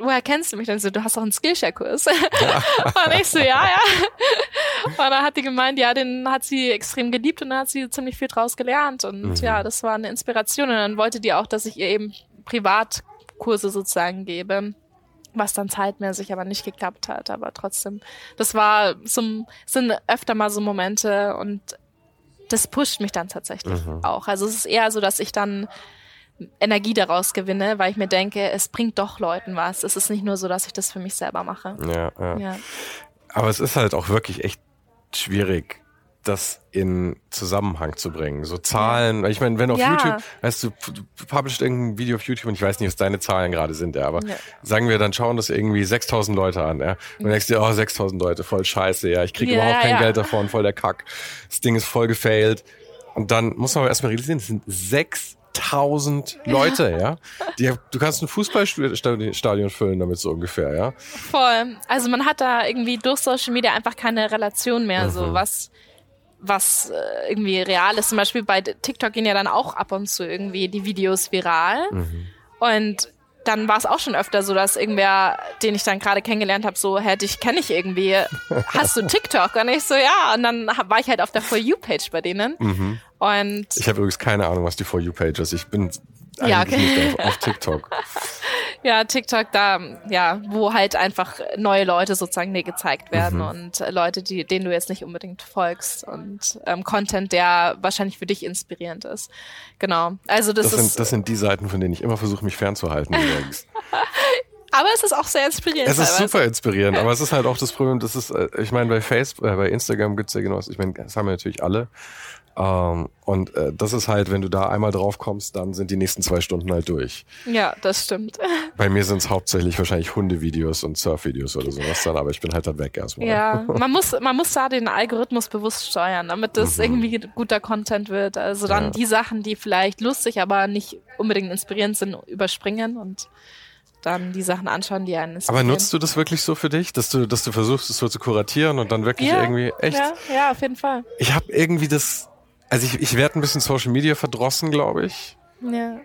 woher kennst du mich? Dann so, du hast doch einen Skillshare-Kurs. und ich so, ja, ja. Und dann hat die gemeint, ja, den hat sie extrem geliebt und dann hat sie ziemlich viel draus gelernt. Und mhm. ja, das war eine Inspiration. Und dann wollte die auch, dass ich ihr eben Privatkurse sozusagen gebe was dann zeitmäßig aber nicht geklappt hat, aber trotzdem, das war so, sind öfter mal so Momente und das pusht mich dann tatsächlich mhm. auch. Also es ist eher so, dass ich dann Energie daraus gewinne, weil ich mir denke, es bringt doch Leuten was. Es ist nicht nur so, dass ich das für mich selber mache. Ja, ja. ja. Aber es ist halt auch wirklich echt schwierig, das in Zusammenhang zu bringen. So Zahlen, ich meine, wenn auf ja. YouTube, weißt du, du publishst irgendein Video auf YouTube und ich weiß nicht, was deine Zahlen gerade sind, ja, aber ja. sagen wir, dann schauen das irgendwie 6000 Leute an, ja, und denkst dir, oh, 6000 Leute, voll scheiße, ja, ich kriege ja, überhaupt kein Geld davon, voll der Kack, das Ding ist voll gefailt. Und dann muss man aber erstmal realisieren, das sind sechs tausend Leute, ja. Die, du kannst ein Fußballstadion füllen damit so ungefähr, ja. Voll. Also man hat da irgendwie durch Social Media einfach keine Relation mehr, mhm. so was was äh, irgendwie real ist. Zum Beispiel bei TikTok gehen ja dann auch ab und zu irgendwie die Videos viral. Mhm. Und dann war es auch schon öfter so, dass irgendwer, den ich dann gerade kennengelernt habe, so, hä, dich kenne ich irgendwie. Hast du TikTok? Und ich so, ja. Und dann war ich halt auf der For You-Page bei denen. Mhm. Und ich habe übrigens keine Ahnung, was die For You-Page ist. Ich bin ja, okay. nicht auf, auf TikTok. ja, TikTok, da, ja, wo halt einfach neue Leute sozusagen dir gezeigt werden mhm. und Leute, die, denen du jetzt nicht unbedingt folgst und ähm, Content, der wahrscheinlich für dich inspirierend ist. Genau. Also das, das ist. Sind, das sind die Seiten, von denen ich immer versuche, mich fernzuhalten. Aber es ist auch sehr inspirierend. Es ist teilweise. super inspirierend, aber es ist halt auch das Problem, das ist, äh, ich meine, bei Facebook, äh, bei Instagram gibt's ja genau, ich meine, das haben wir natürlich alle. Ähm, und äh, das ist halt, wenn du da einmal drauf kommst, dann sind die nächsten zwei Stunden halt durch. Ja, das stimmt. Bei mir sind es hauptsächlich wahrscheinlich Hundevideos und Surfvideos oder sowas dann, aber ich bin halt dann weg erstmal. Ja, man muss, man muss da den Algorithmus bewusst steuern, damit das mhm. irgendwie guter Content wird. Also dann ja. die Sachen, die vielleicht lustig, aber nicht unbedingt inspirierend sind, überspringen und dann die Sachen anschauen, die einen Aber nutzt du das wirklich so für dich, dass du, dass du versuchst, es so zu kuratieren und dann wirklich ja, irgendwie echt? Ja, ja, auf jeden Fall. Ich habe irgendwie das, also ich, ich werde ein bisschen Social Media verdrossen, glaube ich. Ja.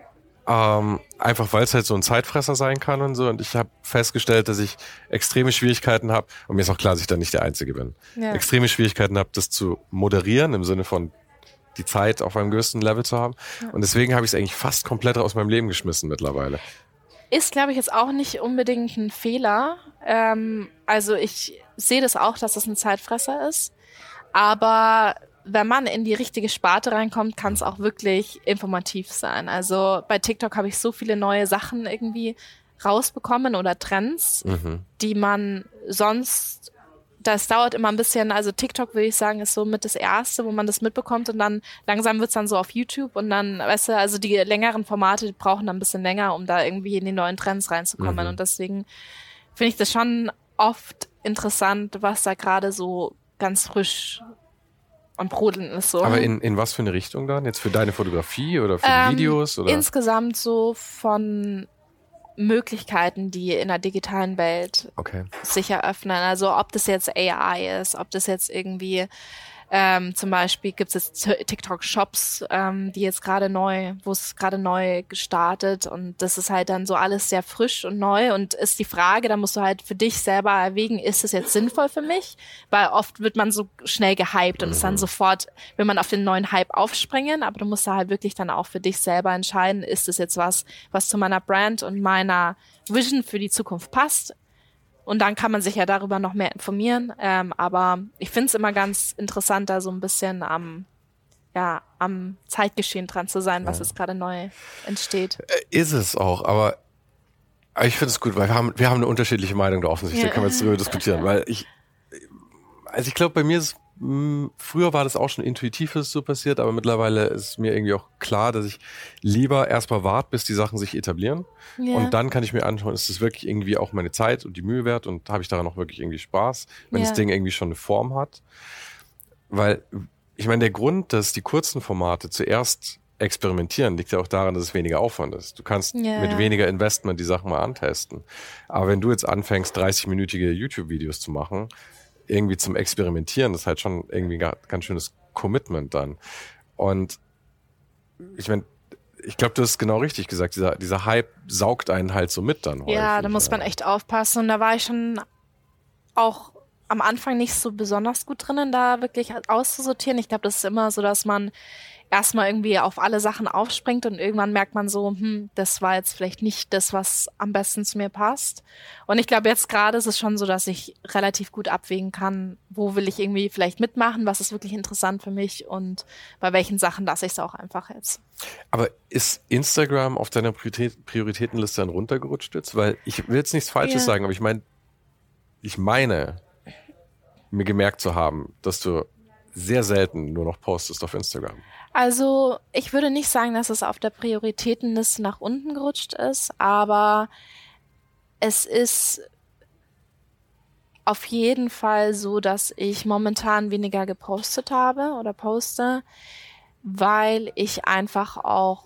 Ähm, einfach weil es halt so ein Zeitfresser sein kann und so. Und ich habe festgestellt, dass ich extreme Schwierigkeiten habe, und mir ist auch klar, dass ich da nicht der Einzige bin, ja. extreme Schwierigkeiten habe, das zu moderieren im Sinne von die Zeit auf einem gewissen Level zu haben. Ja. Und deswegen habe ich es eigentlich fast komplett aus meinem Leben geschmissen mittlerweile. Ist, glaube ich, jetzt auch nicht unbedingt ein Fehler. Ähm, also ich sehe das auch, dass das ein Zeitfresser ist. Aber wenn man in die richtige Sparte reinkommt, kann es auch wirklich informativ sein. Also bei TikTok habe ich so viele neue Sachen irgendwie rausbekommen oder Trends, mhm. die man sonst das dauert immer ein bisschen, also TikTok würde ich sagen, ist so mit das erste, wo man das mitbekommt und dann langsam wird's dann so auf YouTube und dann, weißt du, also die längeren Formate die brauchen dann ein bisschen länger, um da irgendwie in die neuen Trends reinzukommen. Mhm. Und deswegen finde ich das schon oft interessant, was da gerade so ganz frisch und brodeln ist so. Aber in, in was für eine Richtung dann? Jetzt für deine Fotografie oder für ähm, Videos? Oder? Insgesamt so von Möglichkeiten, die in der digitalen Welt okay. sich eröffnen. Also ob das jetzt AI ist, ob das jetzt irgendwie ähm, zum Beispiel gibt es jetzt TikTok-Shops, ähm, die jetzt gerade neu, wo es gerade neu gestartet und das ist halt dann so alles sehr frisch und neu und ist die Frage, da musst du halt für dich selber erwägen, ist es jetzt sinnvoll für mich? Weil oft wird man so schnell gehypt und ist dann mhm. sofort, will man auf den neuen Hype aufspringen, aber du musst da halt wirklich dann auch für dich selber entscheiden, ist es jetzt was, was zu meiner Brand und meiner Vision für die Zukunft passt? Und dann kann man sich ja darüber noch mehr informieren. Ähm, aber ich finde es immer ganz interessant, da so ein bisschen am, ja, am Zeitgeschehen dran zu sein, was ja. jetzt gerade neu entsteht. Äh, ist es auch, aber ich finde es gut, weil wir haben, wir haben eine unterschiedliche Meinung da offensichtlich, ja. da können wir jetzt drüber diskutieren, weil ich, also ich glaube, bei mir ist es früher war das auch schon intuitiv, dass es so passiert, aber mittlerweile ist mir irgendwie auch klar, dass ich lieber erstmal warte, bis die Sachen sich etablieren. Ja. Und dann kann ich mir anschauen, ist das wirklich irgendwie auch meine Zeit und die Mühe wert und habe ich daran auch wirklich irgendwie Spaß, wenn ja. das Ding irgendwie schon eine Form hat. Weil, ich meine, der Grund, dass die kurzen Formate zuerst experimentieren, liegt ja auch daran, dass es weniger Aufwand ist. Du kannst yeah. mit weniger Investment die Sachen mal antesten. Aber wenn du jetzt anfängst, 30-minütige YouTube-Videos zu machen, irgendwie zum Experimentieren, das ist halt schon irgendwie ein ganz schönes Commitment dann. Und ich meine, ich glaube, du hast genau richtig gesagt, dieser, dieser Hype saugt einen halt so mit dann. Häufig. Ja, da muss man echt aufpassen. Und da war ich schon auch am Anfang nicht so besonders gut drinnen, da wirklich auszusortieren. Ich glaube, das ist immer so, dass man erstmal irgendwie auf alle Sachen aufspringt und irgendwann merkt man so, hm, das war jetzt vielleicht nicht das, was am besten zu mir passt. Und ich glaube, jetzt gerade ist es schon so, dass ich relativ gut abwägen kann, wo will ich irgendwie vielleicht mitmachen, was ist wirklich interessant für mich und bei welchen Sachen lasse ich es auch einfach jetzt. Aber ist Instagram auf deiner Priorität Prioritätenliste dann runtergerutscht jetzt? Weil ich will jetzt nichts Falsches ja. sagen, aber ich meine, ich meine, mir gemerkt zu haben, dass du sehr selten nur noch postest auf Instagram. Also ich würde nicht sagen, dass es auf der Prioritätenliste nach unten gerutscht ist, aber es ist auf jeden Fall so, dass ich momentan weniger gepostet habe oder poste, weil ich einfach auch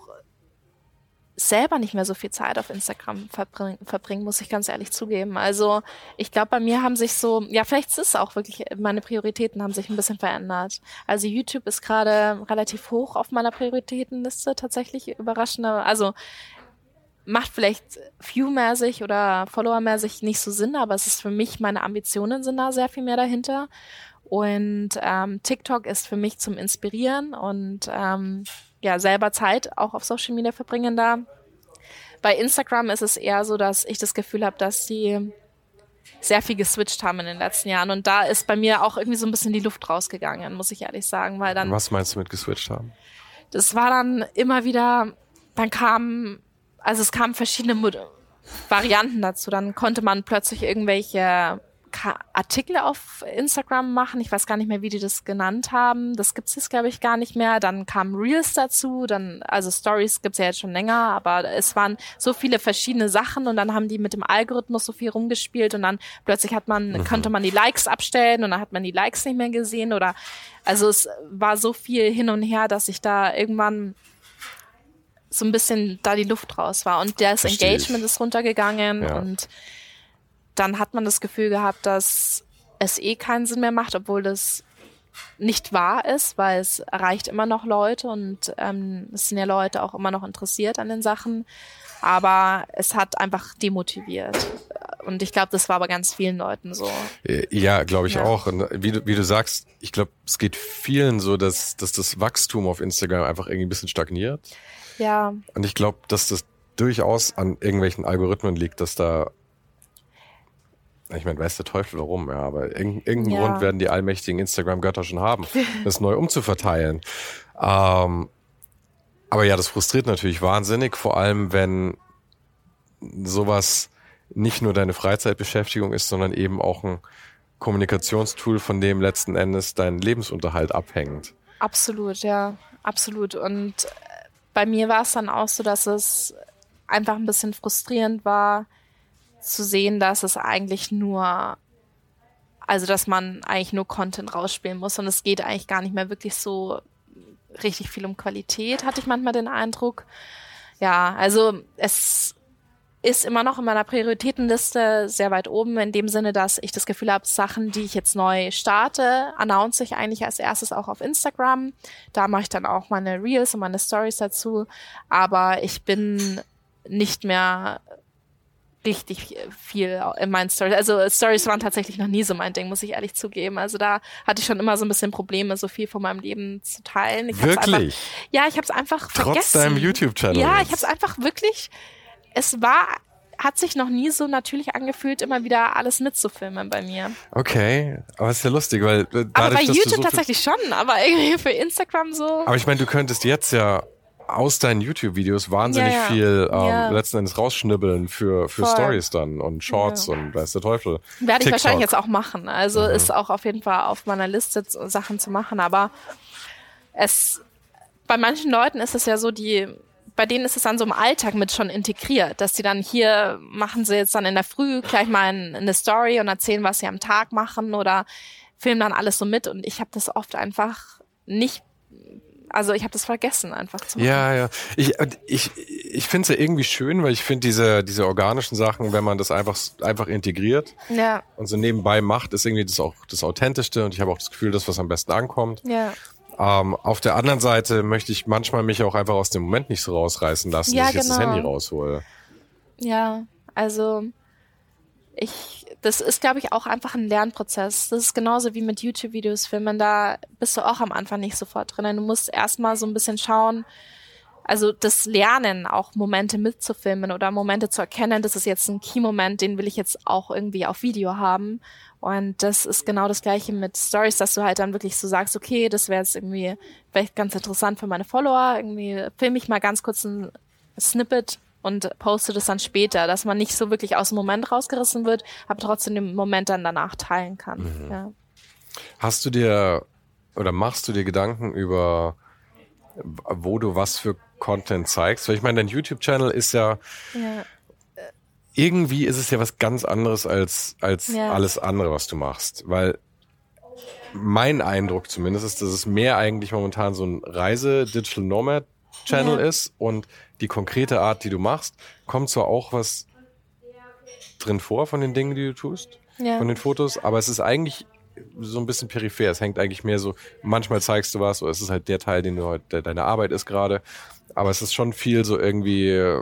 selber nicht mehr so viel Zeit auf Instagram verbringen, verbringen, muss ich ganz ehrlich zugeben. Also ich glaube, bei mir haben sich so, ja, vielleicht ist es auch wirklich, meine Prioritäten haben sich ein bisschen verändert. Also YouTube ist gerade relativ hoch auf meiner Prioritätenliste, tatsächlich überraschender. Also macht vielleicht viewmäßig oder followermäßig nicht so Sinn, aber es ist für mich, meine Ambitionen sind da sehr viel mehr dahinter. Und ähm, TikTok ist für mich zum Inspirieren und ähm, ja selber Zeit auch auf Social Media verbringen da. Bei Instagram ist es eher so, dass ich das Gefühl habe, dass sie sehr viel geswitcht haben in den letzten Jahren. Und da ist bei mir auch irgendwie so ein bisschen die Luft rausgegangen, muss ich ehrlich sagen. Weil dann, Was meinst du mit geswitcht haben? Das war dann immer wieder, dann kamen, also es kamen verschiedene Varianten dazu. Dann konnte man plötzlich irgendwelche Artikel auf Instagram machen. Ich weiß gar nicht mehr, wie die das genannt haben. Das gibt es jetzt, glaube ich, gar nicht mehr. Dann kamen Reels dazu. Dann, also Stories gibt's ja jetzt schon länger, aber es waren so viele verschiedene Sachen und dann haben die mit dem Algorithmus so viel rumgespielt und dann plötzlich hat man, mhm. konnte man die Likes abstellen und dann hat man die Likes nicht mehr gesehen oder also es war so viel hin und her, dass ich da irgendwann so ein bisschen da die Luft raus war und das Engagement ist runtergegangen ja. und dann hat man das Gefühl gehabt, dass es eh keinen Sinn mehr macht, obwohl das nicht wahr ist, weil es erreicht immer noch Leute und ähm, es sind ja Leute auch immer noch interessiert an den Sachen. Aber es hat einfach demotiviert. Und ich glaube, das war bei ganz vielen Leuten so. Äh, ja, glaube ich ja. auch. Und wie du, wie du sagst, ich glaube, es geht vielen so, dass, dass das Wachstum auf Instagram einfach irgendwie ein bisschen stagniert. Ja. Und ich glaube, dass das durchaus an irgendwelchen Algorithmen liegt, dass da ich meine, weiß der Teufel warum, ja, aber irgendeinen ja. Grund werden die allmächtigen Instagram-Götter schon haben, das neu umzuverteilen. Ähm, aber ja, das frustriert natürlich wahnsinnig, vor allem wenn sowas nicht nur deine Freizeitbeschäftigung ist, sondern eben auch ein Kommunikationstool, von dem letzten Endes dein Lebensunterhalt abhängt. Absolut, ja, absolut. Und bei mir war es dann auch so, dass es einfach ein bisschen frustrierend war, zu sehen, dass es eigentlich nur, also dass man eigentlich nur Content rausspielen muss und es geht eigentlich gar nicht mehr wirklich so richtig viel um Qualität, hatte ich manchmal den Eindruck. Ja, also es ist immer noch in meiner Prioritätenliste sehr weit oben, in dem Sinne, dass ich das Gefühl habe, Sachen, die ich jetzt neu starte, announce ich eigentlich als erstes auch auf Instagram. Da mache ich dann auch meine Reels und meine Stories dazu. Aber ich bin nicht mehr richtig viel in meinen Stories. Also Stories waren tatsächlich noch nie so mein Ding, muss ich ehrlich zugeben. Also da hatte ich schon immer so ein bisschen Probleme, so viel von meinem Leben zu teilen. Ich wirklich? Einfach, ja, ich habe es einfach Trotz vergessen. Trotz deinem YouTube-Channel. Ja, ich habe es einfach wirklich. Es war hat sich noch nie so natürlich angefühlt, immer wieder alles mitzufilmen bei mir. Okay, aber ist ja lustig, weil dadurch, aber bei YouTube so tatsächlich schon, aber irgendwie für Instagram so. Aber ich meine, du könntest jetzt ja aus deinen YouTube-Videos wahnsinnig ja, ja. viel ähm, ja. letzten Endes rausschnibbeln für, für Stories dann und Shorts und weiß der Teufel. Werde TikTok. ich wahrscheinlich jetzt auch machen. Also mhm. ist auch auf jeden Fall auf meiner Liste Sachen zu machen, aber es bei manchen Leuten ist es ja so, die bei denen ist es dann so im Alltag mit schon integriert, dass sie dann hier machen sie jetzt dann in der Früh gleich mal eine Story und erzählen, was sie am Tag machen oder filmen dann alles so mit und ich habe das oft einfach nicht also ich habe das vergessen einfach zu machen. Ja, ja. Ich, ich, ich finde es ja irgendwie schön, weil ich finde diese, diese organischen Sachen, wenn man das einfach, einfach integriert ja. und so nebenbei macht, ist irgendwie das auch das Authentischste und ich habe auch das Gefühl, das, was am besten ankommt. Ja. Ähm, auf der anderen Seite möchte ich manchmal mich auch einfach aus dem Moment nicht so rausreißen lassen, ja, dass ich genau. jetzt das Handy raushole. Ja, also ich, das ist, glaube ich, auch einfach ein Lernprozess. Das ist genauso wie mit YouTube-Videos filmen. Da bist du auch am Anfang nicht sofort drin. Du musst erstmal so ein bisschen schauen, also das Lernen, auch Momente mitzufilmen oder Momente zu erkennen, das ist jetzt ein Key-Moment, den will ich jetzt auch irgendwie auf Video haben. Und das ist genau das gleiche mit Stories, dass du halt dann wirklich so sagst, okay, das wäre jetzt irgendwie vielleicht ganz interessant für meine Follower. Irgendwie filme ich mal ganz kurz ein Snippet und poste das dann später, dass man nicht so wirklich aus dem Moment rausgerissen wird, aber trotzdem den Moment dann danach teilen kann. Mhm. Ja. Hast du dir oder machst du dir Gedanken über, wo du was für Content zeigst? Weil ich meine, dein YouTube-Channel ist ja, ja, irgendwie ist es ja was ganz anderes als, als ja. alles andere, was du machst. Weil mein Eindruck zumindest ist, dass es mehr eigentlich momentan so ein Reise-Digital Nomad Channel ja. ist und die konkrete Art, die du machst, kommt zwar auch was drin vor von den Dingen, die du tust, ja. von den Fotos, aber es ist eigentlich so ein bisschen peripher. Es hängt eigentlich mehr so, manchmal zeigst du was, oder es ist halt der Teil, den du heute, deine Arbeit ist gerade, aber es ist schon viel so irgendwie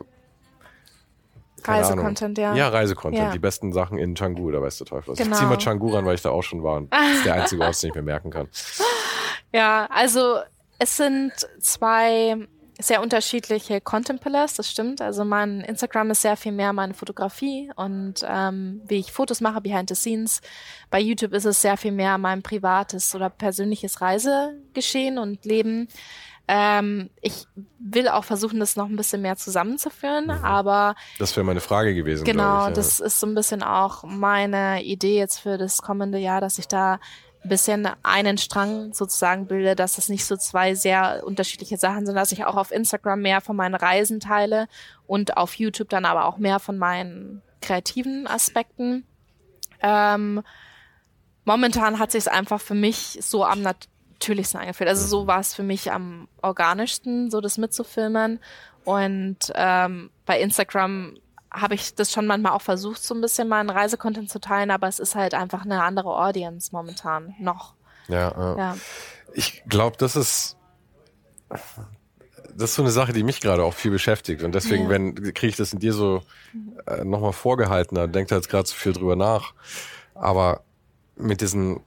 Reisecontent, ja. Ja, Reisecontent. Ja. Die besten Sachen in Canggu, da weißt du Teufel. Genau. Ich zieh mal Canggu ran, weil ich da auch schon war. Und das ist der einzige Ort, den ich mir merken kann. Ja, also es sind zwei sehr unterschiedliche Content Pillars, das stimmt. Also mein Instagram ist sehr viel mehr meine Fotografie und ähm, wie ich Fotos mache behind the scenes. Bei YouTube ist es sehr viel mehr mein privates oder persönliches Reisegeschehen und Leben. Ähm, ich will auch versuchen, das noch ein bisschen mehr zusammenzuführen, mhm. aber das wäre meine Frage gewesen. Genau, ich, ja. das ist so ein bisschen auch meine Idee jetzt für das kommende Jahr, dass ich da bisschen einen Strang sozusagen bilde, dass es nicht so zwei sehr unterschiedliche Sachen sind, dass ich auch auf Instagram mehr von meinen Reisen teile und auf YouTube dann aber auch mehr von meinen kreativen Aspekten. Ähm, momentan hat sich es einfach für mich so am natürlichsten angefühlt. Also so war es für mich am organischsten, so das mitzufilmen. Und ähm, bei Instagram habe ich das schon manchmal auch versucht, so ein bisschen meinen Reisecontent zu teilen, aber es ist halt einfach eine andere Audience momentan noch. Ja, äh, ja. ich glaube, das ist das ist so eine Sache, die mich gerade auch viel beschäftigt. Und deswegen, ja. wenn kriege ich das in dir so äh, nochmal vorgehalten, da denkt er jetzt gerade so viel drüber nach. Aber mit diesen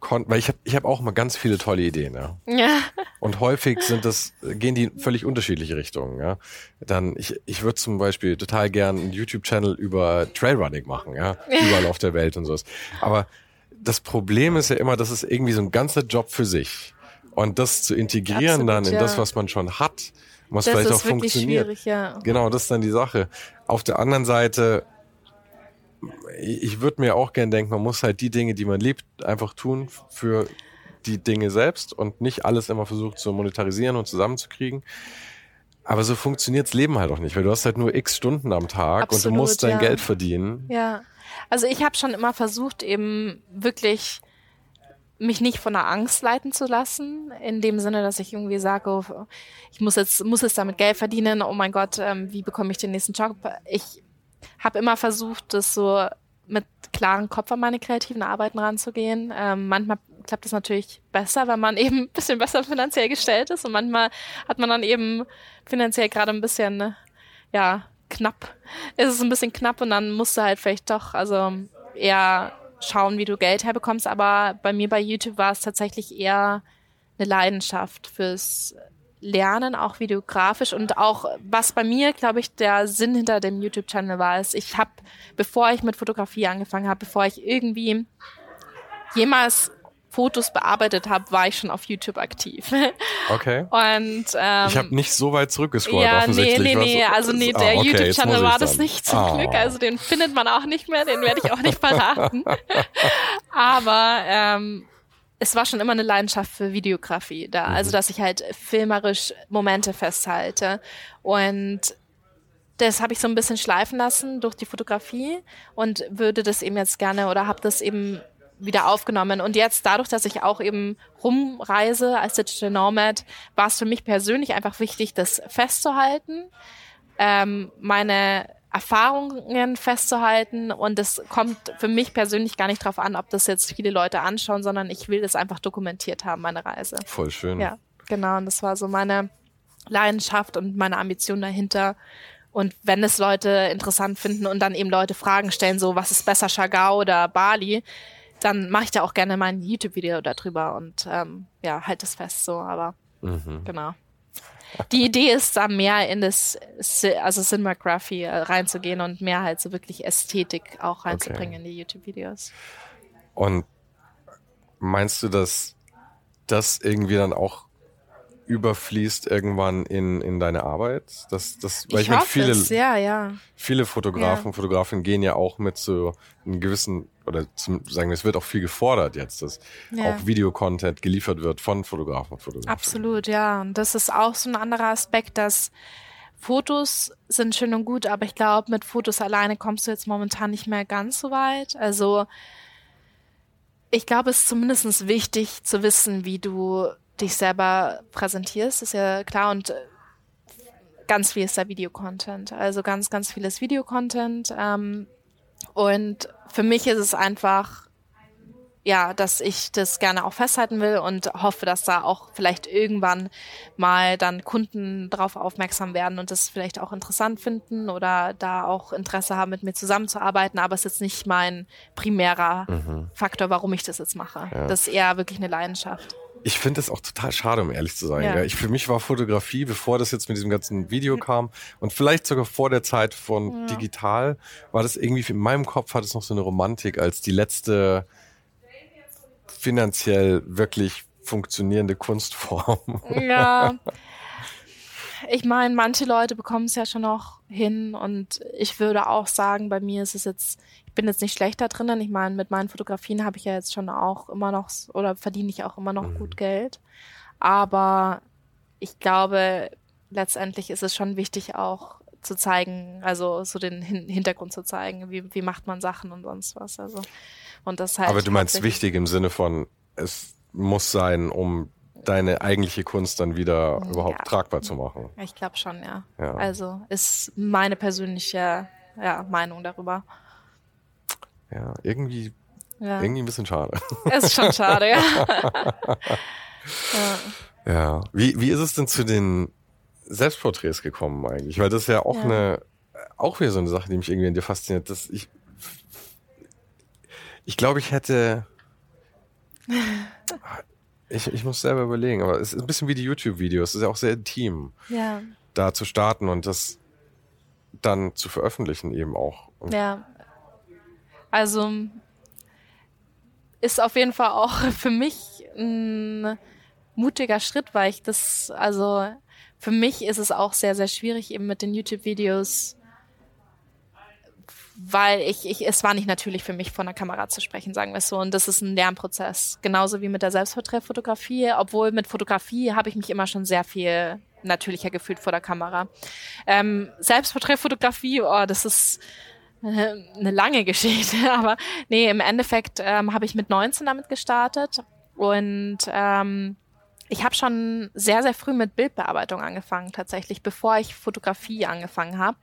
weil ich habe ich hab auch mal ganz viele tolle Ideen, ja. ja. Und häufig sind das, gehen die in völlig unterschiedliche Richtungen, ja. Dann, ich, ich würde zum Beispiel total gern einen YouTube-Channel über Trailrunning machen, ja. Überall auf der Welt und sowas. Aber das Problem ist ja immer, das ist irgendwie so ein ganzer Job für sich. Und das zu integrieren Absolut, dann in ja. das, was man schon hat, was das vielleicht auch funktioniert. Ja. Genau, das ist dann die Sache. Auf der anderen Seite ich würde mir auch gern denken, man muss halt die Dinge, die man liebt, einfach tun für die Dinge selbst und nicht alles immer versucht zu monetarisieren und zusammenzukriegen. Aber so funktioniert's Leben halt auch nicht, weil du hast halt nur x Stunden am Tag Absolut, und du musst dein ja. Geld verdienen. Ja, also ich habe schon immer versucht, eben wirklich mich nicht von der Angst leiten zu lassen, in dem Sinne, dass ich irgendwie sage, oh, ich muss jetzt, muss jetzt damit Geld verdienen, oh mein Gott, ähm, wie bekomme ich den nächsten Job? Ich habe immer versucht, das so mit klarem Kopf an meine kreativen Arbeiten ranzugehen. Ähm, manchmal klappt es natürlich besser, wenn man eben ein bisschen besser finanziell gestellt ist und manchmal hat man dann eben finanziell gerade ein bisschen, ja, knapp. Ist es ein bisschen knapp und dann musst du halt vielleicht doch, also eher schauen, wie du Geld herbekommst. Aber bei mir bei YouTube war es tatsächlich eher eine Leidenschaft fürs lernen, auch videografisch und auch was bei mir, glaube ich, der Sinn hinter dem YouTube-Channel war, ist, ich habe, bevor ich mit Fotografie angefangen habe, bevor ich irgendwie jemals Fotos bearbeitet habe, war ich schon auf YouTube aktiv. Okay. Und ähm, ich habe nicht so weit zurückgescrollt ja, offensichtlich. Nee, nee, nee, also nee, der ah, okay, YouTube-Channel war das nicht zum oh. Glück. Also den findet man auch nicht mehr, den werde ich auch nicht verraten. Aber ähm, es war schon immer eine Leidenschaft für Videografie da. Also, mhm. Also, dass ich halt filmerisch Momente festhalte. Und das habe ich so ein bisschen schleifen lassen durch die Fotografie und würde das eben jetzt gerne oder habe das eben wieder aufgenommen. Und jetzt dadurch, dass ich auch eben rumreise als Digital Nomad, war es für mich persönlich einfach wichtig, das festzuhalten, ähm, meine Erfahrungen festzuhalten und es kommt für mich persönlich gar nicht darauf an, ob das jetzt viele Leute anschauen, sondern ich will das einfach dokumentiert haben, meine Reise. Voll schön. Ja, genau. Und das war so meine Leidenschaft und meine Ambition dahinter. Und wenn es Leute interessant finden und dann eben Leute Fragen stellen, so was ist besser, Chagau oder Bali, dann mache ich da auch gerne mal ein YouTube-Video darüber und ähm, ja, halt das fest so, aber mhm. genau. Die Idee ist da mehr in das, also Cinematography äh, reinzugehen und mehr halt so wirklich Ästhetik auch reinzubringen okay. in die YouTube-Videos. Und meinst du, dass das irgendwie dann auch überfließt irgendwann in, in deine Arbeit? Das, das, weil ich, ich meine, viele. Ja, ja. viele Fotografen, ja. Fotografinnen gehen ja auch mit so einem gewissen, oder zum, sagen wir, es wird auch viel gefordert jetzt, dass auch Videocontent geliefert wird von Fotografen und Fotografen. Absolut, ja. Und das ist auch so ein anderer Aspekt, dass Fotos sind schön und gut, aber ich glaube, mit Fotos alleine kommst du jetzt momentan nicht mehr ganz so weit. Also ich glaube, es ist zumindest wichtig zu wissen, wie du dich selber präsentierst, ist ja klar. Und äh, ganz viel ist da Videocontent. Also ganz, ganz vieles Videocontent. Ähm, und für mich ist es einfach, ja, dass ich das gerne auch festhalten will und hoffe, dass da auch vielleicht irgendwann mal dann Kunden darauf aufmerksam werden und das vielleicht auch interessant finden oder da auch Interesse haben, mit mir zusammenzuarbeiten. Aber es ist jetzt nicht mein primärer mhm. Faktor, warum ich das jetzt mache. Ja. Das ist eher wirklich eine Leidenschaft. Ich finde es auch total schade, um ehrlich zu sein. Ja. Ich, für mich war Fotografie, bevor das jetzt mit diesem ganzen Video hm. kam und vielleicht sogar vor der Zeit von ja. digital, war das irgendwie in meinem Kopf hat es noch so eine Romantik als die letzte finanziell wirklich funktionierende Kunstform. Ja. Ich meine, manche Leute bekommen es ja schon noch hin und ich würde auch sagen, bei mir ist es jetzt, bin jetzt nicht schlechter drinnen. Ich meine, mit meinen Fotografien habe ich ja jetzt schon auch immer noch oder verdiene ich auch immer noch mhm. gut Geld. Aber ich glaube, letztendlich ist es schon wichtig auch zu zeigen, also so den Hin Hintergrund zu zeigen, wie, wie macht man Sachen und sonst was. Also und das halt. Aber du meinst wichtig im Sinne von es muss sein, um deine eigentliche Kunst dann wieder überhaupt ja. tragbar zu machen. Ich glaube schon, ja. ja. Also ist meine persönliche ja, Meinung darüber. Ja, irgendwie, ja. irgendwie ein bisschen schade. Ist schon schade, ja. ja. ja. Wie, wie ist es denn zu den Selbstporträts gekommen eigentlich? Weil das ist ja auch ja. eine, auch wieder so eine Sache, die mich irgendwie an dir fasziniert. Dass ich, ich glaube, ich hätte, ich, ich muss selber überlegen, aber es ist ein bisschen wie die YouTube-Videos. Es ist ja auch sehr intim, ja. da zu starten und das dann zu veröffentlichen eben auch. Und ja. Also ist auf jeden Fall auch für mich ein mutiger Schritt, weil ich das, also für mich ist es auch sehr, sehr schwierig eben mit den YouTube-Videos, weil ich, ich, es war nicht natürlich für mich, vor einer Kamera zu sprechen, sagen wir es so. Und das ist ein Lernprozess. Genauso wie mit der Selbstporträtfotografie, obwohl mit Fotografie habe ich mich immer schon sehr viel natürlicher gefühlt vor der Kamera. Ähm, Selbstporträtfotografie, oh, das ist eine lange Geschichte, aber nee, im Endeffekt ähm, habe ich mit 19 damit gestartet und ähm, ich habe schon sehr, sehr früh mit Bildbearbeitung angefangen, tatsächlich, bevor ich Fotografie angefangen habe.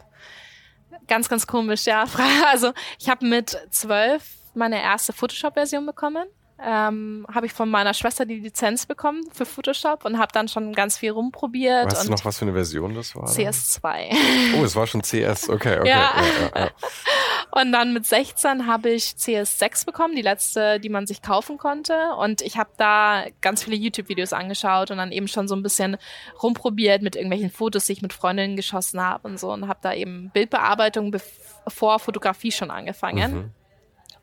Ganz, ganz komisch, ja. Also ich habe mit zwölf meine erste Photoshop-Version bekommen ähm, habe ich von meiner Schwester die Lizenz bekommen für Photoshop und habe dann schon ganz viel rumprobiert. Weißt du noch, was für eine Version das war? CS2. Oh, es war schon CS, okay, okay. Ja. Ja, ja. Und dann mit 16 habe ich CS6 bekommen, die letzte, die man sich kaufen konnte. Und ich habe da ganz viele YouTube-Videos angeschaut und dann eben schon so ein bisschen rumprobiert mit irgendwelchen Fotos, die ich mit Freundinnen geschossen habe und so. Und habe da eben Bildbearbeitung vor Fotografie schon angefangen. Mhm.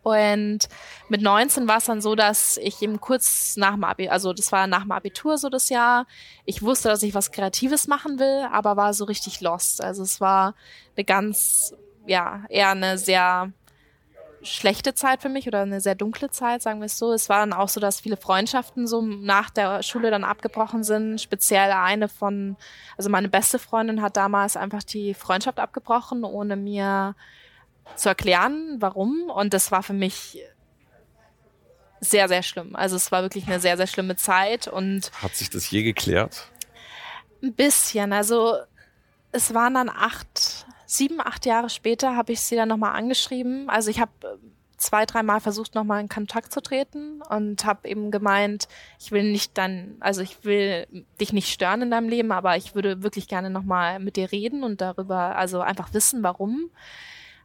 Und mit 19 war es dann so, dass ich eben kurz nach dem Abitur, also das war nach dem Abitur so das Jahr, ich wusste, dass ich was Kreatives machen will, aber war so richtig lost. Also es war eine ganz, ja, eher eine sehr schlechte Zeit für mich oder eine sehr dunkle Zeit, sagen wir es so. Es war dann auch so, dass viele Freundschaften so nach der Schule dann abgebrochen sind. Speziell eine von, also meine beste Freundin hat damals einfach die Freundschaft abgebrochen, ohne mir zu erklären, warum. Und das war für mich sehr, sehr schlimm. Also es war wirklich eine sehr, sehr schlimme Zeit. Und hat sich das je geklärt? Ein bisschen. Also es waren dann acht, sieben, acht Jahre später habe ich sie dann nochmal angeschrieben. Also ich habe äh, zwei, dreimal versucht, nochmal in Kontakt zu treten und habe eben gemeint, ich will nicht dann, also ich will dich nicht stören in deinem Leben, aber ich würde wirklich gerne nochmal mit dir reden und darüber, also einfach wissen, warum.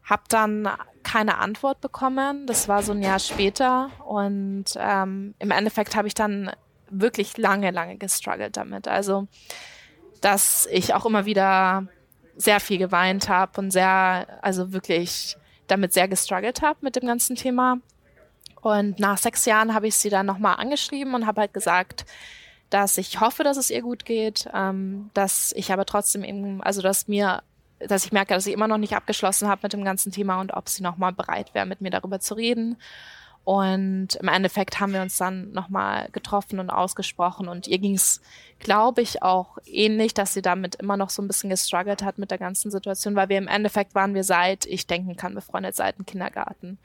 Hab dann keine Antwort bekommen. Das war so ein Jahr später. Und ähm, im Endeffekt habe ich dann wirklich lange, lange gestruggelt damit. Also, dass ich auch immer wieder sehr viel geweint habe und sehr, also wirklich damit sehr gestruggelt habe mit dem ganzen Thema. Und nach sechs Jahren habe ich sie dann nochmal angeschrieben und habe halt gesagt, dass ich hoffe, dass es ihr gut geht, ähm, dass ich aber trotzdem eben, also dass mir dass ich merke, dass ich immer noch nicht abgeschlossen habe mit dem ganzen Thema und ob sie nochmal bereit wäre, mit mir darüber zu reden. Und im Endeffekt haben wir uns dann nochmal getroffen und ausgesprochen und ihr ging es, glaube ich, auch ähnlich, dass sie damit immer noch so ein bisschen gestruggelt hat mit der ganzen Situation, weil wir im Endeffekt waren wir seit, ich denken kann, befreundet seit dem Kindergarten.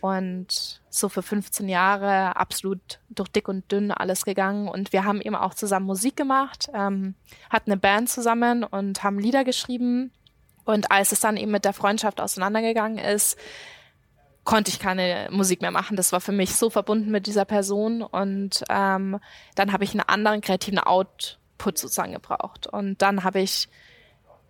Und so für 15 Jahre absolut durch dick und dünn alles gegangen. Und wir haben eben auch zusammen Musik gemacht, ähm, hatten eine Band zusammen und haben Lieder geschrieben. Und als es dann eben mit der Freundschaft auseinandergegangen ist, konnte ich keine Musik mehr machen. Das war für mich so verbunden mit dieser Person. Und ähm, dann habe ich einen anderen kreativen Output sozusagen gebraucht. Und dann habe ich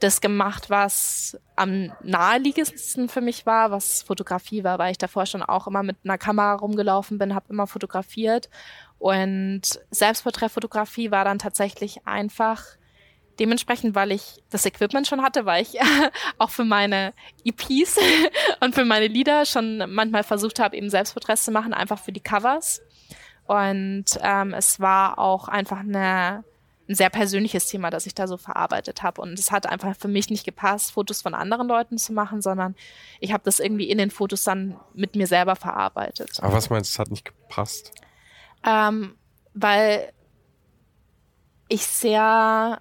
das gemacht, was am naheliegendsten für mich war, was Fotografie war, weil ich davor schon auch immer mit einer Kamera rumgelaufen bin, habe immer fotografiert. Und Selbstporträtfotografie war dann tatsächlich einfach dementsprechend, weil ich das Equipment schon hatte, weil ich auch für meine EPs und für meine Lieder schon manchmal versucht habe, eben Selbstporträts zu machen, einfach für die Covers. Und ähm, es war auch einfach eine, ein sehr persönliches Thema, das ich da so verarbeitet habe. Und es hat einfach für mich nicht gepasst, Fotos von anderen Leuten zu machen, sondern ich habe das irgendwie in den Fotos dann mit mir selber verarbeitet. Aber was meinst du, es hat nicht gepasst? Ähm, weil ich sehr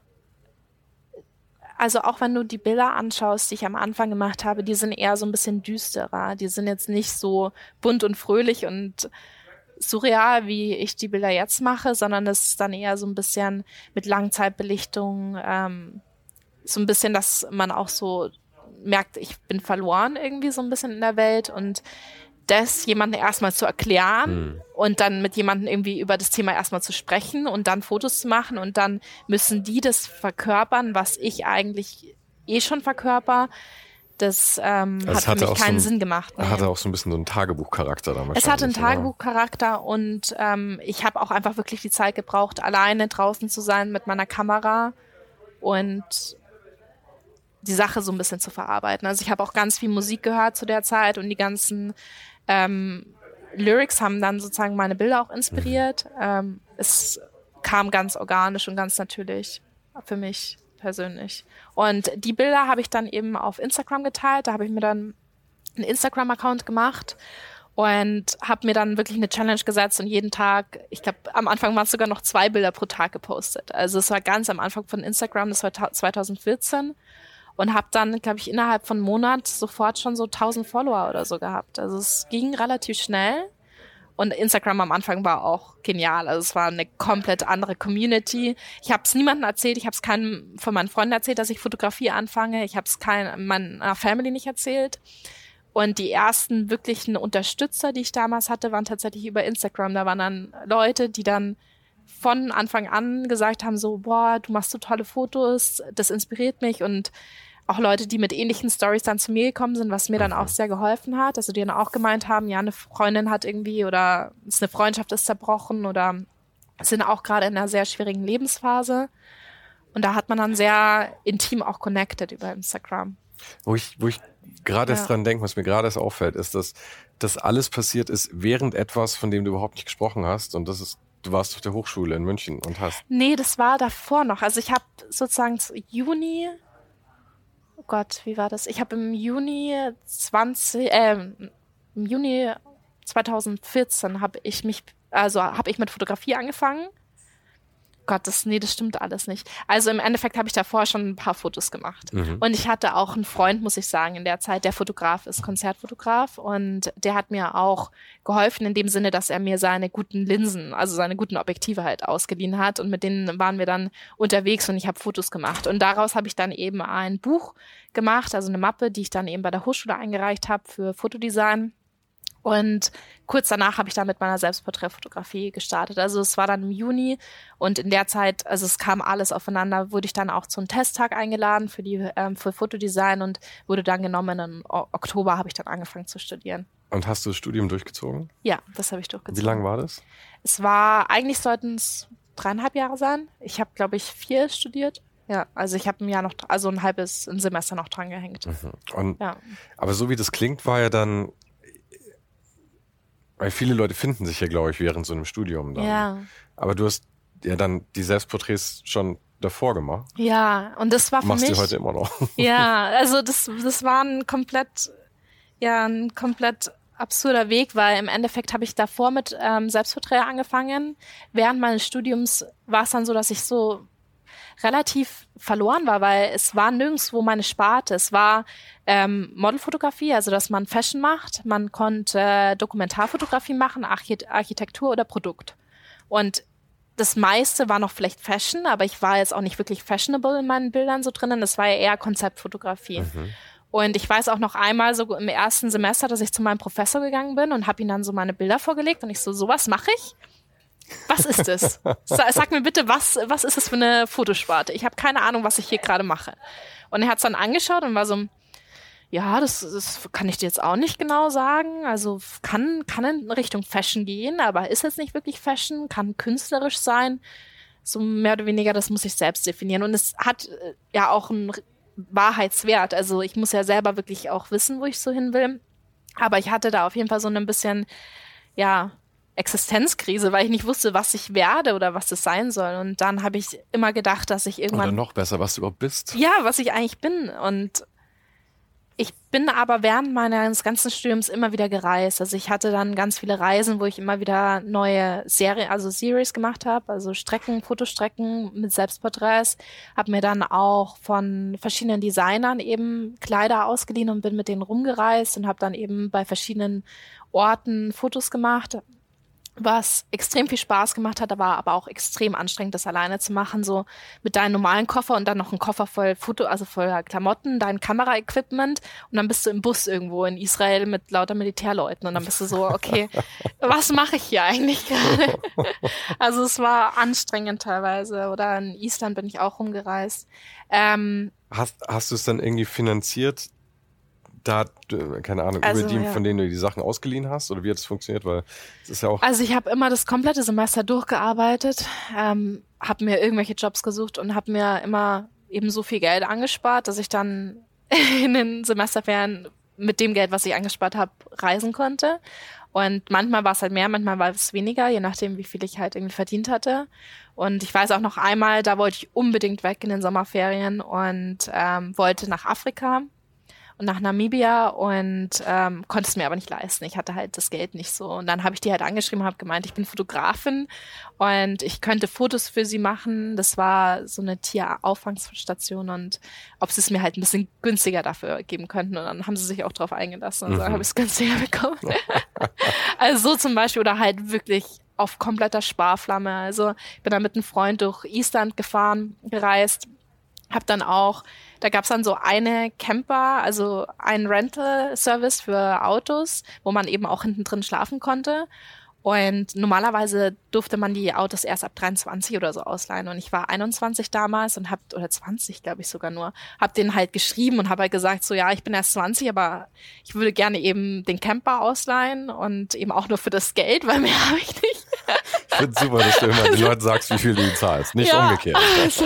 also auch wenn du die Bilder anschaust, die ich am Anfang gemacht habe, die sind eher so ein bisschen düsterer. Die sind jetzt nicht so bunt und fröhlich und surreal, wie ich die Bilder jetzt mache, sondern das ist dann eher so ein bisschen mit Langzeitbelichtung, ähm, so ein bisschen, dass man auch so merkt, ich bin verloren irgendwie so ein bisschen in der Welt und das jemandem erstmal zu erklären hm. und dann mit jemandem irgendwie über das Thema erstmal zu sprechen und dann Fotos zu machen und dann müssen die das verkörpern, was ich eigentlich eh schon verkörper. Das ähm, also hat für mich keinen so ein, Sinn gemacht. Nee. Hatte auch so ein bisschen so einen Tagebuchcharakter damals. Es hatte einen Tagebuchcharakter und ähm, ich habe auch einfach wirklich die Zeit gebraucht, alleine draußen zu sein mit meiner Kamera und die Sache so ein bisschen zu verarbeiten. Also ich habe auch ganz viel Musik gehört zu der Zeit und die ganzen ähm, Lyrics haben dann sozusagen meine Bilder auch inspiriert. Ähm, es kam ganz organisch und ganz natürlich für mich persönlich. Und die Bilder habe ich dann eben auf Instagram geteilt. Da habe ich mir dann einen Instagram-Account gemacht und habe mir dann wirklich eine Challenge gesetzt und jeden Tag, ich glaube, am Anfang waren es sogar noch zwei Bilder pro Tag gepostet. Also es war ganz am Anfang von Instagram, das war 2014 und habe dann, glaube ich, innerhalb von Monat sofort schon so 1000 Follower oder so gehabt. Also es ging relativ schnell und Instagram am Anfang war auch genial. Also es war eine komplett andere Community. Ich habe es niemandem erzählt. Ich habe es keinem von meinen Freunden erzählt, dass ich Fotografie anfange. Ich habe es meiner Family nicht erzählt. Und die ersten wirklichen Unterstützer, die ich damals hatte, waren tatsächlich über Instagram. Da waren dann Leute, die dann von Anfang an gesagt haben, so, boah, du machst so tolle Fotos, das inspiriert mich und auch Leute, die mit ähnlichen Stories dann zu mir gekommen sind, was mir dann auch mhm. sehr geholfen hat. Also die dann auch gemeint haben, ja, eine Freundin hat irgendwie oder ist eine Freundschaft ist zerbrochen oder sind auch gerade in einer sehr schwierigen Lebensphase. Und da hat man dann sehr intim auch connected über Instagram. Wo ich, wo ich gerade ja. erst dran denke, was mir gerade erst auffällt, ist, dass das alles passiert ist während etwas, von dem du überhaupt nicht gesprochen hast. Und das ist, du warst auf der Hochschule in München und hast. Nee, das war davor noch. Also ich habe sozusagen Juni oh Gott, wie war das? Ich habe im Juni 20, äh, im Juni 2014 habe ich mich, also habe ich mit Fotografie angefangen Gott, das, nee, das stimmt alles nicht. Also im Endeffekt habe ich davor schon ein paar Fotos gemacht. Mhm. Und ich hatte auch einen Freund, muss ich sagen, in der Zeit, der Fotograf ist, Konzertfotograf. Und der hat mir auch geholfen in dem Sinne, dass er mir seine guten Linsen, also seine guten Objektive halt ausgeliehen hat. Und mit denen waren wir dann unterwegs und ich habe Fotos gemacht. Und daraus habe ich dann eben ein Buch gemacht, also eine Mappe, die ich dann eben bei der Hochschule eingereicht habe für Fotodesign. Und kurz danach habe ich dann mit meiner Selbstporträtfotografie gestartet. Also es war dann im Juni und in der Zeit, also es kam alles aufeinander, wurde ich dann auch zum Testtag eingeladen für die ähm, für Fotodesign und wurde dann genommen. Im Oktober habe ich dann angefangen zu studieren. Und hast du das Studium durchgezogen? Ja, das habe ich durchgezogen. Wie lange war das? Es war, eigentlich sollten es dreieinhalb Jahre sein. Ich habe, glaube ich, vier studiert. Ja, also ich habe ein Jahr noch, also ein halbes ein Semester noch dran gehängt. Mhm. Und, ja. Aber so wie das klingt, war ja dann weil viele Leute finden sich ja, glaube ich, während so einem Studium dann. Ja. Aber du hast ja dann die Selbstporträts schon davor gemacht. Ja, und das war für Machst mich. Machst du heute immer noch. Ja, also das, das war ein komplett, ja, ein komplett absurder Weg, weil im Endeffekt habe ich davor mit ähm, Selbstporträt angefangen. Während meines Studiums war es dann so, dass ich so relativ verloren war, weil es war nirgendwo meine Sparte. Es war ähm, Modelfotografie, also dass man Fashion macht. Man konnte äh, Dokumentarfotografie machen, Archit Architektur oder Produkt. Und das meiste war noch vielleicht Fashion, aber ich war jetzt auch nicht wirklich fashionable in meinen Bildern so drinnen. Das war ja eher Konzeptfotografie. Mhm. Und ich weiß auch noch einmal so im ersten Semester, dass ich zu meinem Professor gegangen bin und habe ihm dann so meine Bilder vorgelegt und ich so, sowas mache ich. Was ist es? Sag mir bitte, was, was ist es für eine Fotosparte? Ich habe keine Ahnung, was ich hier gerade mache. Und er hat es dann angeschaut und war so, ja, das, das kann ich dir jetzt auch nicht genau sagen. Also kann, kann in Richtung Fashion gehen, aber ist jetzt nicht wirklich Fashion, kann künstlerisch sein. So mehr oder weniger, das muss ich selbst definieren. Und es hat äh, ja auch einen Wahrheitswert. Also ich muss ja selber wirklich auch wissen, wo ich so hin will. Aber ich hatte da auf jeden Fall so ein bisschen, ja, Existenzkrise, weil ich nicht wusste, was ich werde oder was das sein soll. Und dann habe ich immer gedacht, dass ich irgendwann. Oder noch besser, was du überhaupt bist. Ja, was ich eigentlich bin. Und ich bin aber während meines ganzen Studiums immer wieder gereist. Also ich hatte dann ganz viele Reisen, wo ich immer wieder neue Serien, also Series gemacht habe, also Strecken, Fotostrecken mit Selbstporträts. Habe mir dann auch von verschiedenen Designern eben Kleider ausgeliehen und bin mit denen rumgereist und habe dann eben bei verschiedenen Orten Fotos gemacht was extrem viel Spaß gemacht hat, aber, aber auch extrem anstrengend, das alleine zu machen, so mit deinem normalen Koffer und dann noch ein Koffer voll Foto, also voll Klamotten, dein Kameraequipment und dann bist du im Bus irgendwo in Israel mit lauter Militärleuten und dann bist du so, okay, was mache ich hier eigentlich gerade? also es war anstrengend teilweise oder in Island bin ich auch rumgereist. Ähm, hast, hast du es dann irgendwie finanziert, da, keine Ahnung, also, über die, ja. von denen du die Sachen ausgeliehen hast? Oder wie hat es funktioniert? Weil es ist ja auch. Also ich habe immer das komplette Semester durchgearbeitet, ähm, habe mir irgendwelche Jobs gesucht und habe mir immer eben so viel Geld angespart, dass ich dann in den Semesterferien mit dem Geld, was ich angespart habe, reisen konnte. Und manchmal war es halt mehr, manchmal war es weniger, je nachdem, wie viel ich halt irgendwie verdient hatte. Und ich weiß auch noch einmal, da wollte ich unbedingt weg in den Sommerferien und ähm, wollte nach Afrika und nach Namibia und ähm, konnte es mir aber nicht leisten. Ich hatte halt das Geld nicht so. Und dann habe ich die halt angeschrieben, habe gemeint, ich bin Fotografin und ich könnte Fotos für sie machen. Das war so eine Tierauffangstation und ob sie es mir halt ein bisschen günstiger dafür geben könnten. Und dann haben sie sich auch drauf eingelassen und mhm. so habe ich es günstiger bekommen. also so zum Beispiel oder halt wirklich auf kompletter Sparflamme. Also ich bin da mit einem Freund durch Island gefahren, gereist, habe dann auch da gab es dann so eine Camper, also einen Rental-Service für Autos, wo man eben auch hinten drin schlafen konnte. Und normalerweise durfte man die Autos erst ab 23 oder so ausleihen. Und ich war 21 damals und hab, oder 20, glaube ich sogar nur, hab den halt geschrieben und habe halt gesagt, so ja, ich bin erst 20, aber ich würde gerne eben den Camper ausleihen und eben auch nur für das Geld, weil mehr habe ich nicht. Ich finde super, dass du immer den Leuten sagst, wie viel du zahlst, nicht ja, umgekehrt. Also,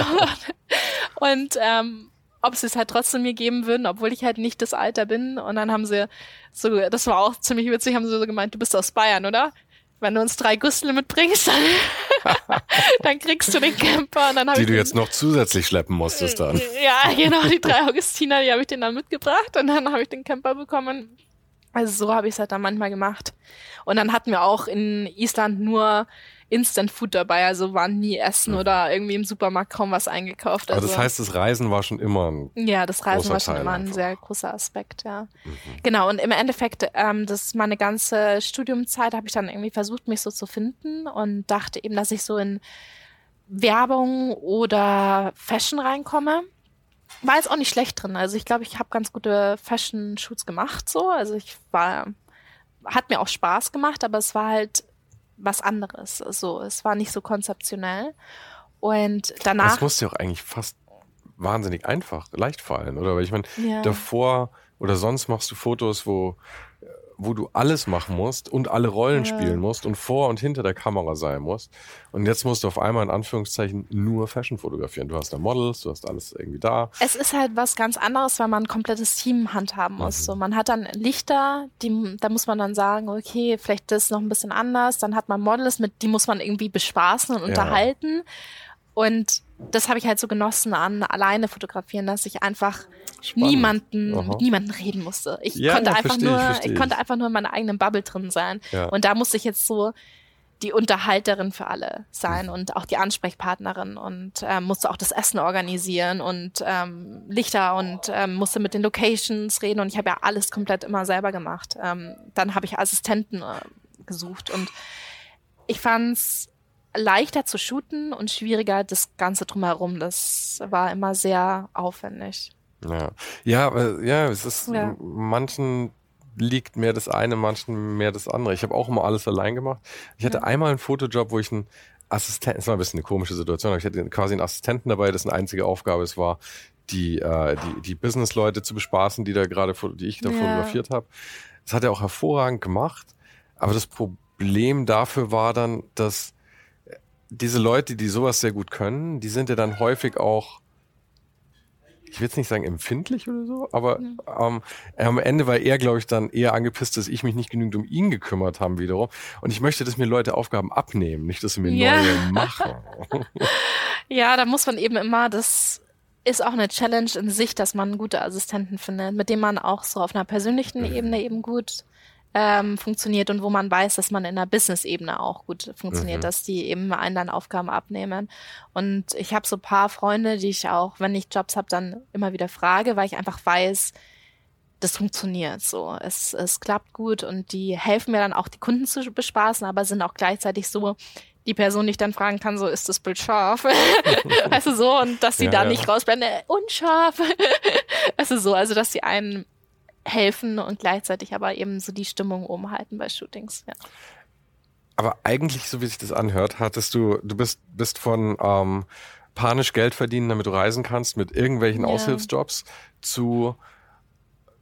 und ähm, ob sie es halt trotzdem mir geben würden, obwohl ich halt nicht das Alter bin. Und dann haben sie so, das war auch ziemlich witzig, haben sie so gemeint, du bist aus Bayern, oder? Wenn du uns drei Gustle mitbringst, dann, dann kriegst du den Camper. Und dann die du den, jetzt noch zusätzlich schleppen musstest dann. Ja, genau, die drei Augustiner, die habe ich den dann mitgebracht und dann habe ich den Camper bekommen. Also so habe ich es halt dann manchmal gemacht. Und dann hatten wir auch in Island nur Instant Food dabei, also waren nie essen mhm. oder irgendwie im Supermarkt kaum was eingekauft. Also Aber das heißt, das Reisen war schon immer ein Ja, das Reisen war schon Teil immer ein einfach. sehr großer Aspekt, ja. Mhm. Genau, und im Endeffekt, ähm, das meine ganze Studiumzeit habe ich dann irgendwie versucht, mich so zu finden und dachte eben, dass ich so in Werbung oder Fashion reinkomme. War jetzt auch nicht schlecht drin. Also ich glaube, ich habe ganz gute Fashion-Shoots gemacht so. Also ich war, hat mir auch Spaß gemacht, aber es war halt was anderes. So, es war nicht so konzeptionell. Und danach. Das musste ja auch eigentlich fast wahnsinnig einfach, leicht fallen, oder? Weil ich meine, ja. davor oder sonst machst du Fotos, wo wo du alles machen musst und alle Rollen ja. spielen musst und vor und hinter der Kamera sein musst. Und jetzt musst du auf einmal in Anführungszeichen nur Fashion fotografieren. Du hast da Models, du hast alles irgendwie da. Es ist halt was ganz anderes, weil man ein komplettes Team handhaben muss. Mhm. So, man hat dann Lichter, die, da muss man dann sagen, okay, vielleicht ist es noch ein bisschen anders. Dann hat man Models, mit die muss man irgendwie bespaßen und ja. unterhalten. Und das habe ich halt so genossen an alleine fotografieren, dass ich einfach Spannend. niemanden Aha. mit niemanden reden musste. Ich ja, konnte ja, einfach nur ich, ich, konnte einfach nur in meiner eigenen Bubble drin sein. Ja. Und da musste ich jetzt so die Unterhalterin für alle sein und auch die Ansprechpartnerin und ähm, musste auch das Essen organisieren und ähm, Lichter und ähm, musste mit den Locations reden und ich habe ja alles komplett immer selber gemacht. Ähm, dann habe ich Assistenten äh, gesucht und ich fand's leichter zu shooten und schwieriger das Ganze drumherum. Das war immer sehr aufwendig. Ja, ja, ja es ist ja. manchen liegt mehr das eine, manchen mehr das andere. Ich habe auch immer alles allein gemacht. Ich hatte ja. einmal einen Fotojob, wo ich einen Assistenten, es war ein bisschen eine komische Situation, aber ich hatte quasi einen Assistenten dabei, dessen einzige Aufgabe es war, die, äh, die, die Business-Leute zu bespaßen, die da gerade, die ich da fotografiert habe. Das hat er auch hervorragend gemacht. Aber das Problem dafür war dann, dass diese Leute, die sowas sehr gut können, die sind ja dann häufig auch, ich will jetzt nicht sagen empfindlich oder so, aber mhm. ähm, am Ende war er, glaube ich, dann eher angepisst, dass ich mich nicht genügend um ihn gekümmert habe wiederum. Und ich möchte, dass mir Leute Aufgaben abnehmen, nicht, dass sie mir ja. neue machen. ja, da muss man eben immer das ist auch eine Challenge in sich, dass man gute Assistenten findet, mit denen man auch so auf einer persönlichen mhm. Ebene eben gut ähm, funktioniert und wo man weiß, dass man in der Business-Ebene auch gut funktioniert, mhm. dass die eben einen dann Aufgaben abnehmen. Und ich habe so paar Freunde, die ich auch, wenn ich Jobs habe, dann immer wieder frage, weil ich einfach weiß, das funktioniert so. Es, es klappt gut und die helfen mir dann auch, die Kunden zu bespaßen, aber sind auch gleichzeitig so, die Person nicht dann fragen kann, so ist das Bild scharf, weißt du so, und dass sie ja, da ja. nicht rausblenden, äh, unscharf, also so, also dass sie einen helfen und gleichzeitig aber eben so die Stimmung oben halten bei Shootings. Ja. Aber eigentlich, so wie sich das anhört, hattest du, du bist, bist von ähm, panisch Geld verdienen, damit du reisen kannst, mit irgendwelchen ja. Aushilfsjobs zu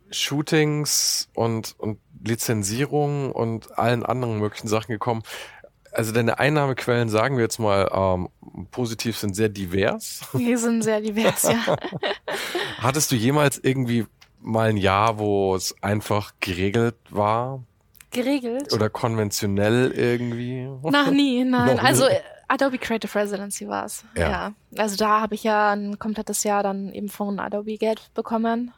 Shootings und, und Lizenzierung und allen anderen möglichen Sachen gekommen. Also deine Einnahmequellen, sagen wir jetzt mal, ähm, positiv sind sehr divers. Die sind sehr divers, ja. Hattest du jemals irgendwie mal ein Jahr, wo es einfach geregelt war? Geregelt? Oder konventionell irgendwie? Noch nie, nein. Noch also nie. Adobe Creative Residency war es. Ja. ja. Also da habe ich ja ein komplettes Jahr dann eben von Adobe Geld bekommen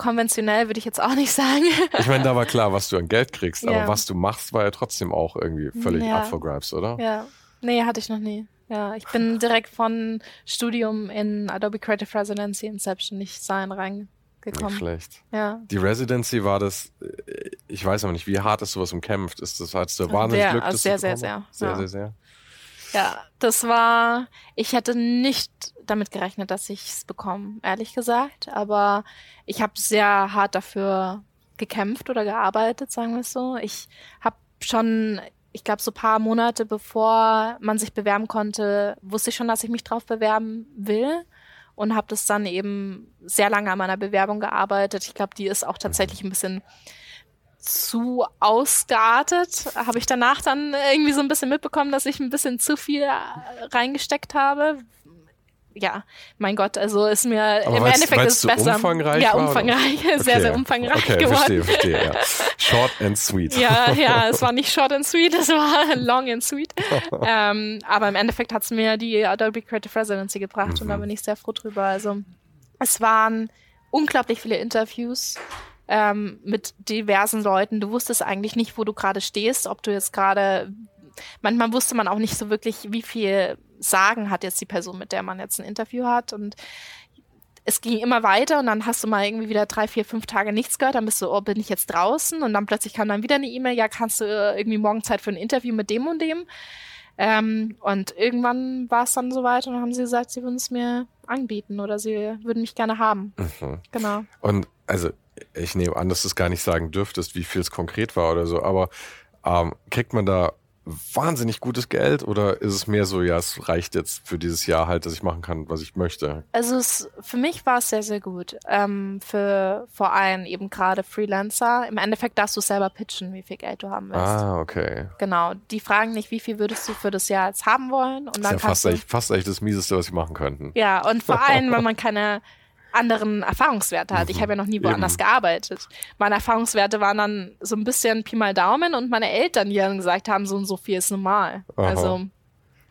konventionell würde ich jetzt auch nicht sagen. Ich meine, da war klar, was du an Geld kriegst, ja. aber was du machst, war ja trotzdem auch irgendwie völlig ja. up for grabs, oder? Ja. Nee, hatte ich noch nie. Ja, ich bin direkt von Studium in Adobe Creative Residency in Selbstständigsein reingekommen. Nicht schlecht. Ja. Die Residency war das, äh, ich weiß aber nicht, wie hart ist sowas umkämpft? Ist das, hattest du wahnsinnig sehr, Glück? Also sehr, sehr, sehr, sehr. Sehr, sehr, sehr. Ja, das war, ich hätte nicht damit gerechnet, dass ich es bekomme, ehrlich gesagt. Aber ich habe sehr hart dafür gekämpft oder gearbeitet, sagen wir es so. Ich habe schon, ich glaube, so paar Monate bevor man sich bewerben konnte, wusste ich schon, dass ich mich drauf bewerben will und habe das dann eben sehr lange an meiner Bewerbung gearbeitet. Ich glaube, die ist auch tatsächlich ein bisschen zu ausgeartet. Habe ich danach dann irgendwie so ein bisschen mitbekommen, dass ich ein bisschen zu viel reingesteckt habe. Ja, mein Gott, also ist mir Aber im Endeffekt ist es besser. Umfangreich ja, umfangreich, war, sehr, sehr umfangreich okay, geworden. Verstehe, verstehe, ja. Short and sweet. Ja, ja, es war nicht short and sweet, es war long and sweet. ähm, aber im Endeffekt hat es mir die Adobe Creative Residency gebracht mhm. und da mhm. bin ich sehr froh drüber. Also es waren unglaublich viele Interviews ähm, mit diversen Leuten. Du wusstest eigentlich nicht, wo du gerade stehst, ob du jetzt gerade, manchmal wusste man auch nicht so wirklich, wie viel Sagen hat jetzt die Person, mit der man jetzt ein Interview hat und es ging immer weiter und dann hast du mal irgendwie wieder drei, vier, fünf Tage nichts gehört, dann bist du, oh, bin ich jetzt draußen? Und dann plötzlich kam dann wieder eine E-Mail, ja, kannst du irgendwie morgen Zeit für ein Interview mit dem und dem? Ähm, und irgendwann war es dann soweit und dann haben sie gesagt, sie würden es mir anbieten oder sie würden mich gerne haben. Mhm. Genau. Und also ich nehme an, dass du es gar nicht sagen dürftest, wie viel es konkret war oder so, aber ähm, kriegt man da wahnsinnig gutes Geld oder ist es mehr so, ja, es reicht jetzt für dieses Jahr halt, dass ich machen kann, was ich möchte? Also es, für mich war es sehr, sehr gut. Ähm, für vor allem eben gerade Freelancer. Im Endeffekt darfst du selber pitchen, wie viel Geld du haben willst. Ah, okay. Genau. Die fragen nicht, wie viel würdest du für das Jahr jetzt haben wollen. Und dann das ist ja fast, echt, fast echt das Mieseste, was sie machen könnten. Ja, und vor allem, wenn man keine anderen Erfahrungswerte hat. Ich mhm. habe ja noch nie woanders Eben. gearbeitet. Meine Erfahrungswerte waren dann so ein bisschen Pi mal Daumen und meine Eltern, die dann gesagt haben, so und so viel ist normal. Aha. Also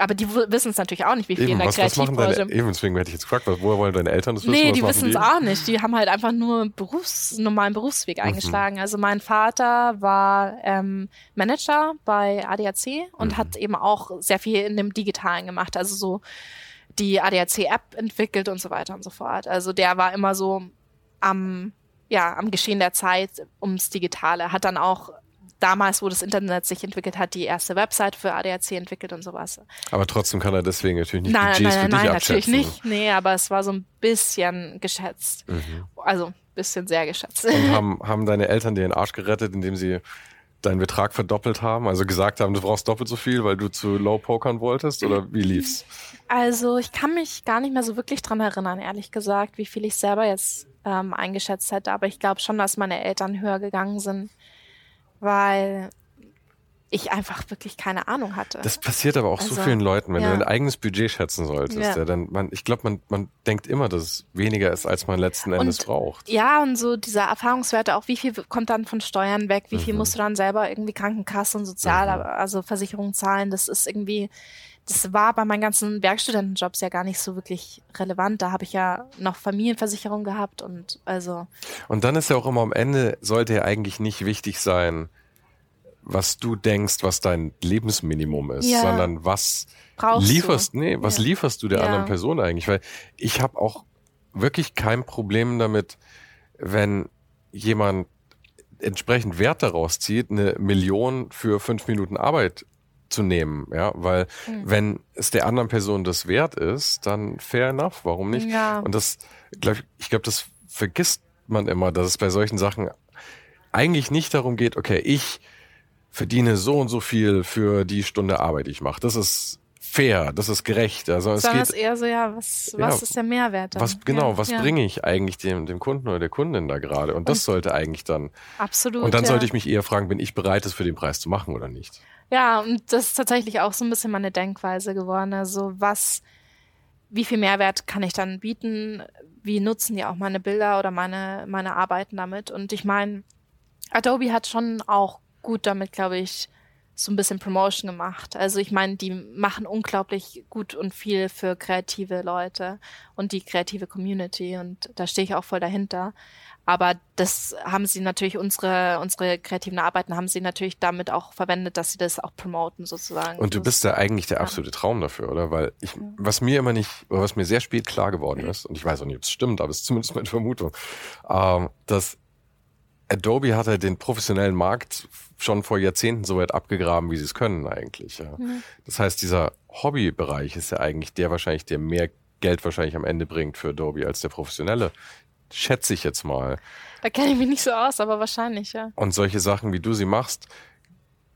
aber die wissen es natürlich auch nicht, wie viel Eben, in der was, Kreativbranche. Was machen deine, eben, deswegen hätte ich jetzt gefragt, woher wollen deine Eltern das wissen? Nee, die wissen es auch nicht. Die haben halt einfach nur Berufs-, normalen Berufsweg mhm. eingeschlagen. Also mein Vater war ähm, Manager bei ADAC und mhm. hat eben auch sehr viel in dem Digitalen gemacht. Also so die ADAC-App entwickelt und so weiter und so fort. Also der war immer so am, ja, am Geschehen der Zeit ums Digitale. Hat dann auch damals, wo das Internet sich entwickelt hat, die erste Website für ADAC entwickelt und sowas. Aber trotzdem kann er deswegen natürlich nicht nein, Budgets nein, für nein, dich nein, natürlich nicht. Nee, aber es war so ein bisschen geschätzt. Mhm. Also ein bisschen sehr geschätzt. Und haben, haben deine Eltern dir den Arsch gerettet, indem sie deinen Betrag verdoppelt haben? Also gesagt haben, du brauchst doppelt so viel, weil du zu low pokern wolltest? Oder wie lief's? Also ich kann mich gar nicht mehr so wirklich dran erinnern, ehrlich gesagt, wie viel ich selber jetzt ähm, eingeschätzt hätte. Aber ich glaube schon, dass meine Eltern höher gegangen sind, weil ich einfach wirklich keine Ahnung hatte. Das passiert aber auch also, so vielen Leuten, wenn ja. du dein eigenes Budget schätzen solltest. Ja. ja dann man, ich glaube, man, man denkt immer, dass es weniger ist, als man letzten Endes und, braucht. Ja, und so diese Erfahrungswerte, auch wie viel kommt dann von Steuern weg, wie mhm. viel musst du dann selber irgendwie Krankenkasse und Sozial, mhm. also Versicherung zahlen, das ist irgendwie, das war bei meinen ganzen Werkstudentenjobs ja gar nicht so wirklich relevant. Da habe ich ja noch Familienversicherung gehabt und also. Und dann ist ja auch immer am Ende sollte ja eigentlich nicht wichtig sein, was du denkst, was dein Lebensminimum ist, ja. sondern was Brauchst lieferst, du? nee, was ja. lieferst du der ja. anderen Person eigentlich? Weil ich habe auch wirklich kein Problem damit, wenn jemand entsprechend Wert daraus zieht, eine Million für fünf Minuten Arbeit zu nehmen, ja, weil mhm. wenn es der anderen Person das wert ist, dann fair enough, warum nicht? Ja. Und das, glaub ich, ich glaube, das vergisst man immer, dass es bei solchen Sachen eigentlich nicht darum geht, okay, ich verdiene so und so viel für die Stunde Arbeit, die ich mache. Das ist fair, das ist gerecht. Also es Sondern geht eher so, ja, was, was ja, ist der Mehrwert? Dann? Was genau, ja, was ja. bringe ich eigentlich dem, dem Kunden oder der Kundin da gerade? Und das und sollte eigentlich dann. Absolut. Und dann sollte ich mich eher fragen, bin ich bereit, es für den Preis zu machen oder nicht? Ja, und das ist tatsächlich auch so ein bisschen meine Denkweise geworden. Also was, wie viel Mehrwert kann ich dann bieten? Wie nutzen die auch meine Bilder oder meine, meine Arbeiten damit? Und ich meine, Adobe hat schon auch gut damit, glaube ich, so ein bisschen Promotion gemacht. Also ich meine, die machen unglaublich gut und viel für kreative Leute und die kreative Community und da stehe ich auch voll dahinter. Aber das haben sie natürlich, unsere, unsere kreativen Arbeiten haben sie natürlich damit auch verwendet, dass sie das auch promoten sozusagen. Und du bist ja eigentlich der absolute. Traum dafür, oder? Weil ich, was mir immer nicht, was mir sehr spät klar geworden ist, und ich weiß auch nicht, ob es stimmt, aber es ist zumindest meine Vermutung, ähm, dass Adobe hat ja den professionellen Markt schon vor Jahrzehnten so weit abgegraben, wie sie es können eigentlich. Ja. Mhm. Das heißt, dieser Hobbybereich ist ja eigentlich der wahrscheinlich, der mehr Geld wahrscheinlich am Ende bringt für Adobe als der professionelle. Schätze ich jetzt mal. Da kenne ich mich nicht so aus, aber wahrscheinlich, ja. Und solche Sachen, wie du sie machst,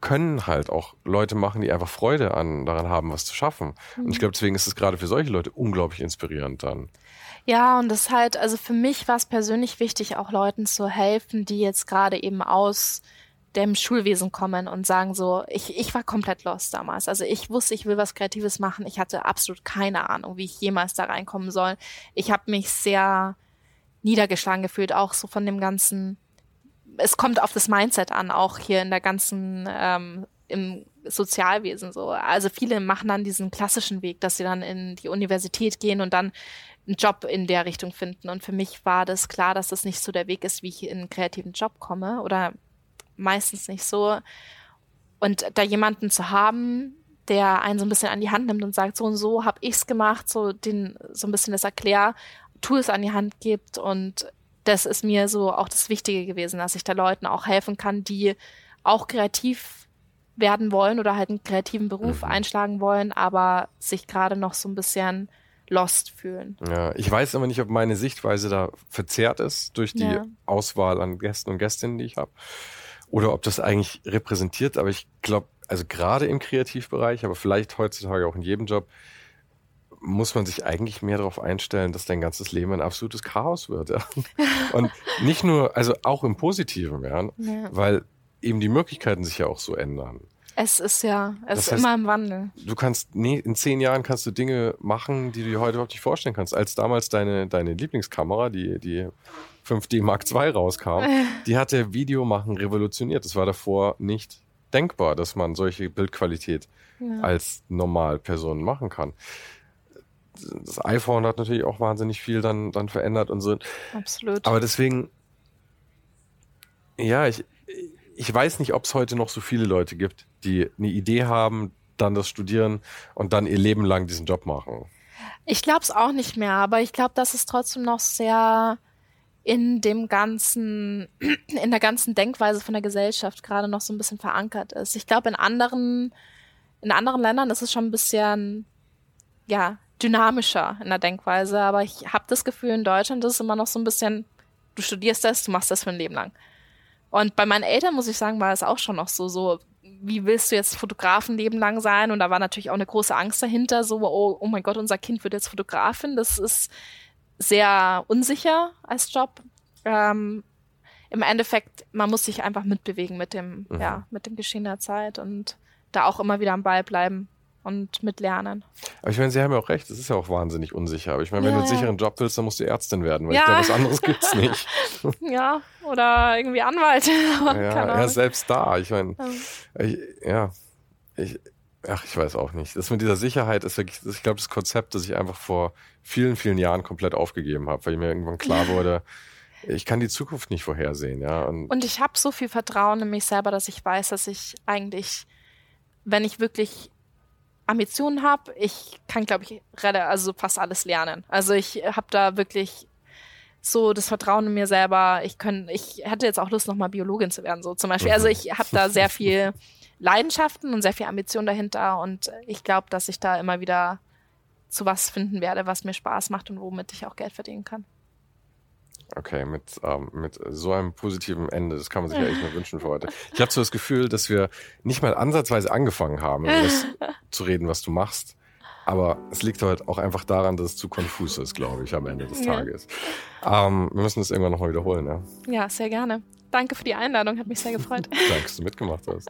können halt auch Leute machen, die einfach Freude an, daran haben, was zu schaffen. Mhm. Und ich mhm. glaube, deswegen ist es gerade für solche Leute unglaublich inspirierend dann. Ja, und das halt, also für mich war es persönlich wichtig, auch Leuten zu helfen, die jetzt gerade eben aus dem Schulwesen kommen und sagen so, ich, ich war komplett lost damals. Also ich wusste, ich will was Kreatives machen. Ich hatte absolut keine Ahnung, wie ich jemals da reinkommen soll. Ich habe mich sehr niedergeschlagen gefühlt, auch so von dem ganzen. Es kommt auf das Mindset an, auch hier in der ganzen ähm, im Sozialwesen so. Also viele machen dann diesen klassischen Weg, dass sie dann in die Universität gehen und dann einen Job in der Richtung finden. Und für mich war das klar, dass das nicht so der Weg ist, wie ich in einen kreativen Job komme oder meistens nicht so. Und da jemanden zu haben, der einen so ein bisschen an die Hand nimmt und sagt, so und so habe ich's gemacht, so den so ein bisschen das erklär, Tools an die Hand gibt und das ist mir so auch das Wichtige gewesen, dass ich da Leuten auch helfen kann, die auch kreativ werden wollen oder halt einen kreativen Beruf mhm. einschlagen wollen, aber sich gerade noch so ein bisschen lost fühlen. Ja, ich weiß aber nicht, ob meine Sichtweise da verzerrt ist durch die ja. Auswahl an Gästen und Gästinnen, die ich habe, oder ob das eigentlich repräsentiert. Aber ich glaube, also gerade im Kreativbereich, aber vielleicht heutzutage auch in jedem Job, muss man sich eigentlich mehr darauf einstellen, dass dein ganzes Leben ein absolutes Chaos wird. Ja? Und nicht nur, also auch im Positiven, ja? ja. weil eben die Möglichkeiten sich ja auch so ändern. Es ist ja, es das ist heißt, immer im Wandel. Du kannst, nee, in zehn Jahren kannst du Dinge machen, die du dir heute überhaupt nicht vorstellen kannst. Als damals deine, deine Lieblingskamera, die, die 5D Mark II rauskam, die hatte Videomachen revolutioniert. Das war davor nicht denkbar, dass man solche Bildqualität ja. als Normalperson machen kann. Das iPhone hat natürlich auch wahnsinnig viel dann, dann verändert und so. Absolut. Aber deswegen, ja, ich, ich weiß nicht, ob es heute noch so viele Leute gibt, die eine Idee haben, dann das studieren und dann ihr Leben lang diesen Job machen. Ich glaube es auch nicht mehr, aber ich glaube, dass es trotzdem noch sehr in dem ganzen, in der ganzen Denkweise von der Gesellschaft gerade noch so ein bisschen verankert ist. Ich glaube, in anderen, in anderen Ländern ist es schon ein bisschen, ja, dynamischer in der Denkweise, aber ich habe das Gefühl, in Deutschland ist es immer noch so ein bisschen, du studierst das, du machst das für ein Leben lang. Und bei meinen Eltern, muss ich sagen, war es auch schon noch so, so, wie willst du jetzt Fotografenleben lang sein? Und da war natürlich auch eine große Angst dahinter, so, oh, oh mein Gott, unser Kind wird jetzt Fotografin. Das ist sehr unsicher als Job. Ähm, Im Endeffekt, man muss sich einfach mitbewegen mit dem, mhm. ja, mit dem Geschehen der Zeit und da auch immer wieder am Ball bleiben und mit lernen. Aber ich meine, Sie haben ja auch recht, es ist ja auch wahnsinnig unsicher. Aber ich meine, wenn ja, du einen sicheren Job willst, dann musst du Ärztin werden, weil ja. ich glaube, was anderes gibt's nicht. ja, oder irgendwie Anwalt. ja, ja, selbst da. Ich meine, ich, ja, ich, ach, ich weiß auch nicht. Das mit dieser Sicherheit ist wirklich, ich glaube, das Konzept, das ich einfach vor vielen, vielen Jahren komplett aufgegeben habe, weil mir irgendwann klar wurde, ich kann die Zukunft nicht vorhersehen, ja. Und, und ich habe so viel Vertrauen in mich selber, dass ich weiß, dass ich eigentlich, wenn ich wirklich Ambitionen habe, ich kann, glaube ich, also fast alles lernen. Also ich habe da wirklich so das Vertrauen in mir selber. Ich können, ich hätte jetzt auch Lust, nochmal Biologin zu werden, so zum Beispiel. Also ich habe da sehr viel Leidenschaften und sehr viel Ambition dahinter und ich glaube, dass ich da immer wieder zu was finden werde, was mir Spaß macht und womit ich auch Geld verdienen kann. Okay, mit, ähm, mit so einem positiven Ende, das kann man sich ja echt nur wünschen für heute. Ich habe so das Gefühl, dass wir nicht mal ansatzweise angefangen haben, über das zu reden, was du machst. Aber es liegt halt auch einfach daran, dass es zu konfus ist, glaube ich, am Ende des ja. Tages. Ähm, wir müssen das irgendwann nochmal wiederholen, ja? Ja, sehr gerne. Danke für die Einladung, hat mich sehr gefreut. Danke, dass du mitgemacht hast.